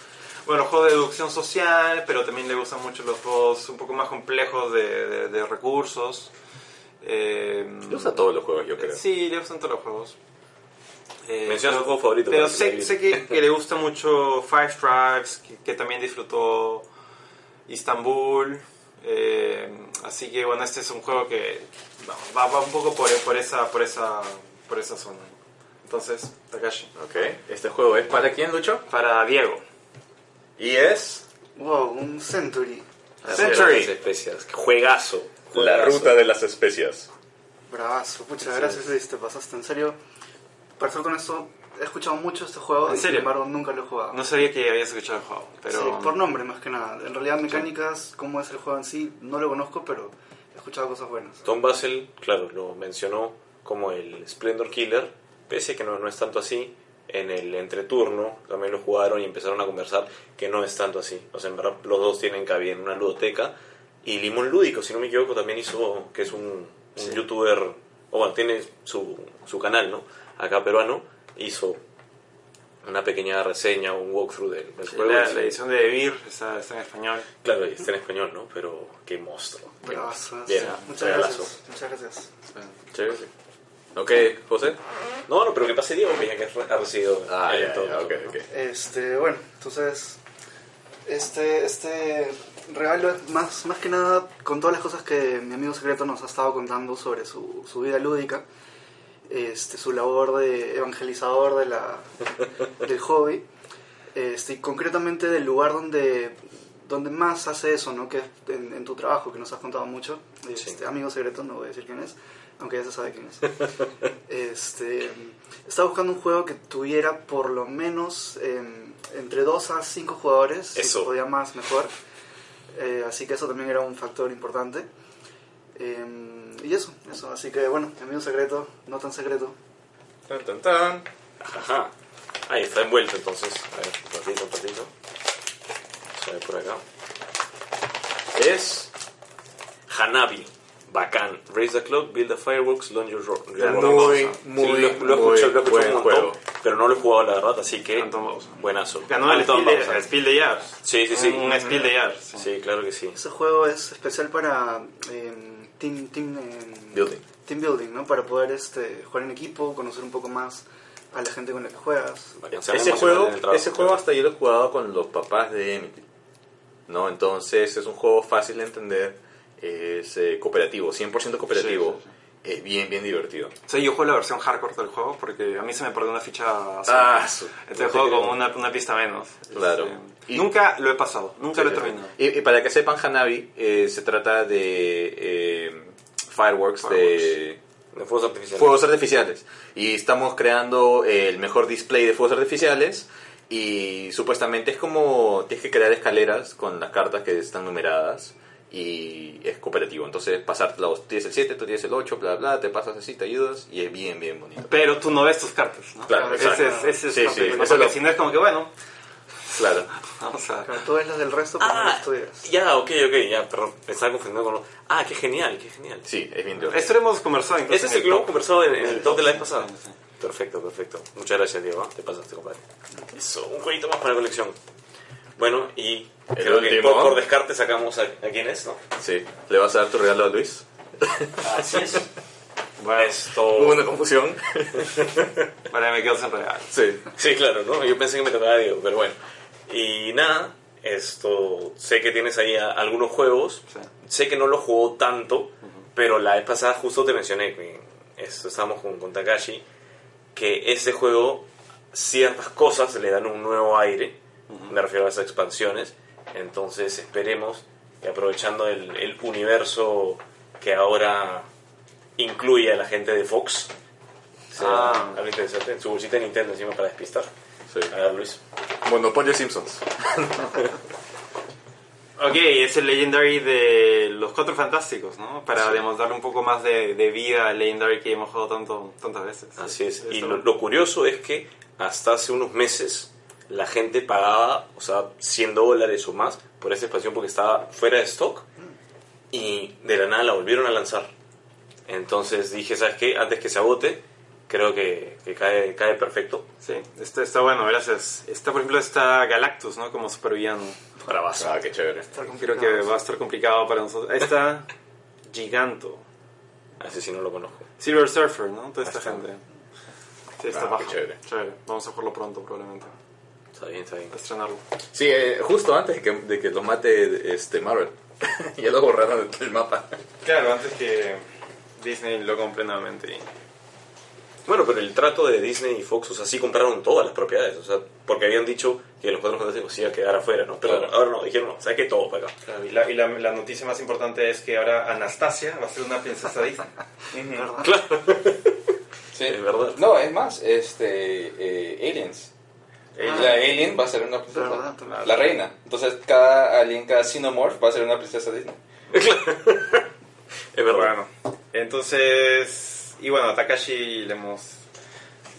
bueno, los juegos de deducción social, pero también le gustan mucho los juegos un poco más complejos de, de- de recursos. Eh, Le usa todos los juegos, yo creo. Sí, le gustan todos los juegos. Eh, Menciona su juego favorito. Pero sé, sé que, que le gusta mucho Five Tribes, que, que también disfrutó Istanbul. Eh, así que bueno, este es un juego que va, va un poco por, por, esa, por, esa, por esa zona. Entonces, Takashi. Ok, este juego es para quién, Lucho? Para Diego. Y es Wow, un Century. Century. Las especias. Juegazo. La Juegazo. Ruta de las Especias. Bravazo, pucha, gracias te pasaste. En serio, para ser con esto, he escuchado mucho este juego ¿En y serio? sin embargo nunca lo he jugado. No sabía que habías escuchado el juego, pero... Sí, por nombre más que nada. En realidad mecánicas, cómo es el juego en sí, no lo conozco, pero he escuchado cosas buenas. Tom Basel, claro, lo mencionó como el Splendor Killer, pese a que no, no es tanto así. En el entreturno también lo jugaron y empezaron a conversar que no es tanto así. O sea, en verdad los dos tienen cabida en una ludoteca. Y Limón Lúdico, si no me equivoco, también hizo, que es un, un youtuber, o bueno, tiene su, su canal, ¿no? Acá peruano, hizo una pequeña reseña o un walkthrough del, del Sí, juego. la, la edición de Devir está, está en español. Claro, está en español, ¿no? Pero qué monstruo. monstruo. Bien, sí. Muchas gracias. Muchas gracias. Chévere. Ok, José. No, no, pero que pase Diego, que ya que ha recibido Ah, ya, todo. ya, ok, ok. Este, bueno, entonces, este, este regalo es más, más que nada con todas las cosas que mi amigo secreto nos ha estado contando sobre su, su vida lúdica, este, su labor de evangelizador de la, del hobby, este, y concretamente del lugar donde, donde más hace eso, ¿no? que es en, en tu trabajo, que nos has contado mucho. Este, Amigo secreto, no voy a decir quién es, aunque ya se sabe quién es. Este, estaba buscando un juego que tuviera por lo menos em, entre 2 a 5 jugadores, si Eso. se podía más, mejor. Eh, así que eso también era un factor importante. Em, y eso, eso. Así que bueno, mi amigo secreto, no tan secreto. Tan, tan, tan. Ajá. Ahí está envuelto entonces. A ver, un ratito, un ratito. Vamos a ver por acá. Es Hanabi. Bacán. Raise the clock, build the fireworks, launch your, your Muy, muy, Sí, lo, lo muy escuchado, lo he escuchado buen un montón, juego. pero no lo he jugado la verdad, así que buenazo. Ganó el Anton Spiel de, el Spiel de Jars. Sí, sí, sí. Un, un Spiel de Jars. sí. Sí, claro que sí. Ese juego es especial para em, team, team, em, Building. team building, ¿no? Para poder este, jugar en equipo, conocer un poco más a la gente con la que juegas. Ese juego, trabajo, ese juego hasta yo lo he jugado con los papás de Emily. ¿no? Entonces es un juego fácil de entender, es eh, cooperativo, 100% cooperativo, Sí, es bien, bien divertido. O sea, yo juego la versión hardcore del juego porque a mí se me perdió una ficha azul. Ah, su- Este juego como una, una pista menos. Claro. Este, Y- nunca lo he pasado, nunca lo he Sí, sí, sí. terminado. Y, y para que sepan, Hanabi eh, se trata de eh, fireworks, de De fuegos artificiales. fuegos artificiales. Y estamos creando el mejor display de fuegos artificiales. Y supuestamente es como tienes que crear escaleras con las cartas que están numeradas. Y es cooperativo. Entonces, pasar los tienes el 7, tú tienes el 8, bla, bla, te pasas así, te ayudas. Y es bien, bien bonito. Pero tú no ves tus cartas, ¿no? Claro, ese exacto. es, ese es Sí, sí, porque lo- si no es como que, bueno, Claro. vamos a... Claro, tú ves las del resto, pero no Ah, las tuyas. ya, ok, ok, ya, perdón, me estaba confundiendo con lo... Ah, qué genial, qué genial. Sí, es bien divertido. Esto lo hemos conversado incluso Ese es el que lo hemos conversado en, en el top de la vez pasada. Perfecto, perfecto. Muchas gracias, Diego. Te pasaste, compadre. Eso, un jueguito más para la colección. Bueno, y creo que por, por descarte sacamos a, a quién es, ¿no? Sí. ¿Le vas a dar tu regalo a Luis? Así es. Bueno, esto... Hubo una confusión. Vale, me quedo sin regalo. sí. Sí, claro, ¿no? Yo pensé que me tocaba a Diego, pero bueno. Y nada, esto... Sé que tienes ahí a- algunos juegos. Sí. Sé que no los jugó tanto, pero la vez pasada justo te mencioné que esto, estábamos con, con Takashi que este juego ciertas cosas le dan un nuevo aire, me refiero a las expansiones, entonces esperemos que aprovechando el, el universo que ahora incluye a la gente de Fox, sea Ah. algo interesante, en su bolsita de Nintendo encima para despistar. Sí. A ver, Luis. Monopolio Simpsons. Ok, es el Legendary de los Cuatro Fantásticos, ¿no? Para digamos, darle un poco más de, de vida al Legendary que hemos jugado tanto, tantas veces. Así es. Y lo, lo curioso es que hasta hace unos meses la gente pagaba, o sea, 100 dólares o más por esa expansión porque estaba fuera de stock y de la nada la volvieron a lanzar. Entonces dije, ¿sabes qué? Antes que se agote, creo que, que cae, cae perfecto. Sí, está, está bueno, gracias. Está, por ejemplo, está Galactus, ¿no? Como supervillano. Bravazo. Ah, qué chévere. Creo que va a estar complicado para nosotros. Ahí está Giganto. A ese sí no lo conozco. Silver Surfer, ¿no? Toda esta Está. gente. Sí, está Ah, bajo. qué chévere. Vamos a jugarlo pronto, probablemente. Está bien, está bien. A estrenarlo. Sí, eh, justo antes de que, de que los mate este Marvel. ya lo borraron del mapa. Claro, antes que Disney lo compre nuevamente. y- Bueno, pero el trato de Disney y Fox, o sea, sí compraron todas las propiedades, o sea, porque habían dicho que los cuatro fantásticos se iban a quedar afuera, ¿no? Pero Claro. ahora no, dijeron, no, ¿sabes qué? Todo para acá. Claro, y la, y la, la noticia más importante es que ahora Anastasia va a ser una princesa Disney. Sí. Es verdad. No, es más, este eh, Aliens. Ella- La alien va a ser una princesa. La reina. Entonces cada alien, cada xenomorph va a ser una princesa Disney. Es verdad. Bueno, entonces, y bueno, a Takashi le hemos,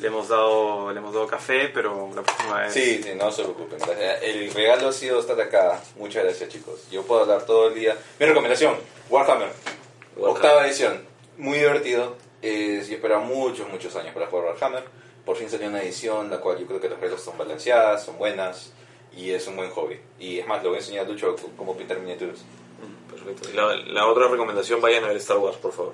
le hemos dado, le hemos dado café, pero la próxima vez. Sí, sí, no se preocupen. El regalo ha sido estar acá. Muchas gracias, chicos. Yo puedo hablar todo el día. Mi recomendación, Warhammer. Warhammer. Octava edición. Muy divertido. Eh, yo esperaba muchos, muchos años para jugar Warhammer. Por fin salió una edición, la cual yo creo que las reglas son balanceadas, son buenas. Y es un buen hobby. Y es más, le voy a enseñar a Lucho cómo pintar miniaturas. Perfecto. Y la, la otra recomendación, vayan a ver Star Wars, por favor.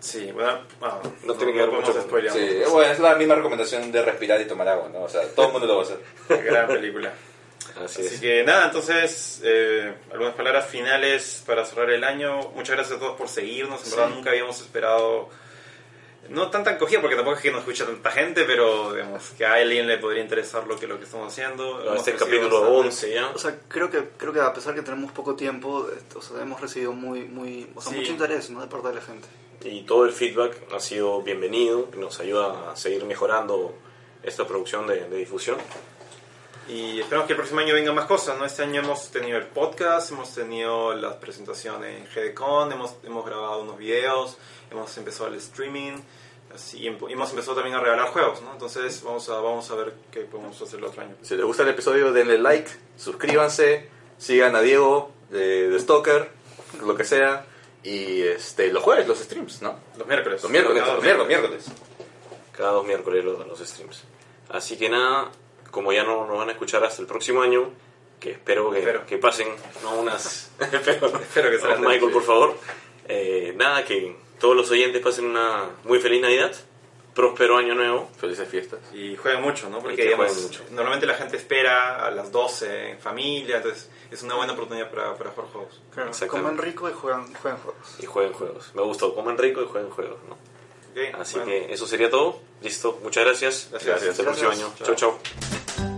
Sí, bueno, bueno, No tiene que ver mucho con- Sí, bueno, es la misma recomendación de respirar y tomar agua, ¿no? O sea, todo el mundo lo va a hacer. Gran película. Así, Así es. que nada, entonces, eh, algunas palabras finales para cerrar el año. Muchas gracias a todos por seguirnos. En verdad, nunca habíamos esperado. No tanta acogida, porque tampoco es que nos escucha tanta gente, pero digamos que a alguien le podría interesar lo que, lo que estamos haciendo. No, este capítulo bastante- 11 ya. O sea, creo que, creo que a pesar que tenemos poco tiempo, eh, o sea, hemos recibido muy, muy, o sea, Sí. mucho interés ¿no? de parte de la gente. Y todo el feedback ha sido bienvenido, nos ayuda a seguir mejorando esta producción de, de difusión. Y esperamos que el próximo año vengan más cosas, ¿no? Este año hemos tenido el podcast, hemos tenido las presentaciones en GDCon, hemos, hemos grabado unos videos, hemos empezado el streaming, así, y em- hemos empezado también a regalar juegos, ¿no? Entonces vamos a, vamos a ver qué podemos hacer el otro año. Si les gusta el episodio, denle like, suscríbanse, sigan a Diego de, de Stalker, lo que sea. Y este, los jueves, los streams, ¿no? Los miércoles. Los miércoles, los miércoles, miércoles. Cada dos miércoles los, los streams. Así que nada, como ya no nos van a escuchar hasta el próximo año, que espero que, Espero. que pasen no unas... espero, Espero que sea no, Michael, por favor. Eh, nada, que todos los oyentes pasen una muy feliz Navidad, próspero año nuevo. Felices fiestas. Y jueguen mucho, ¿no? Porque que digamos, jueguen mucho. normalmente la gente espera a las 12 en familia, entonces es una buena oportunidad para, para jugar juegos. Claro, coman rico y juegan, juegan juegos. Y jueguen juegos. Me gustó, coman rico y jueguen juegos, ¿no? Así bueno. que eso sería todo. Listo, muchas gracias. Gracias. Hasta el próximo Gracias. año. chau. chau.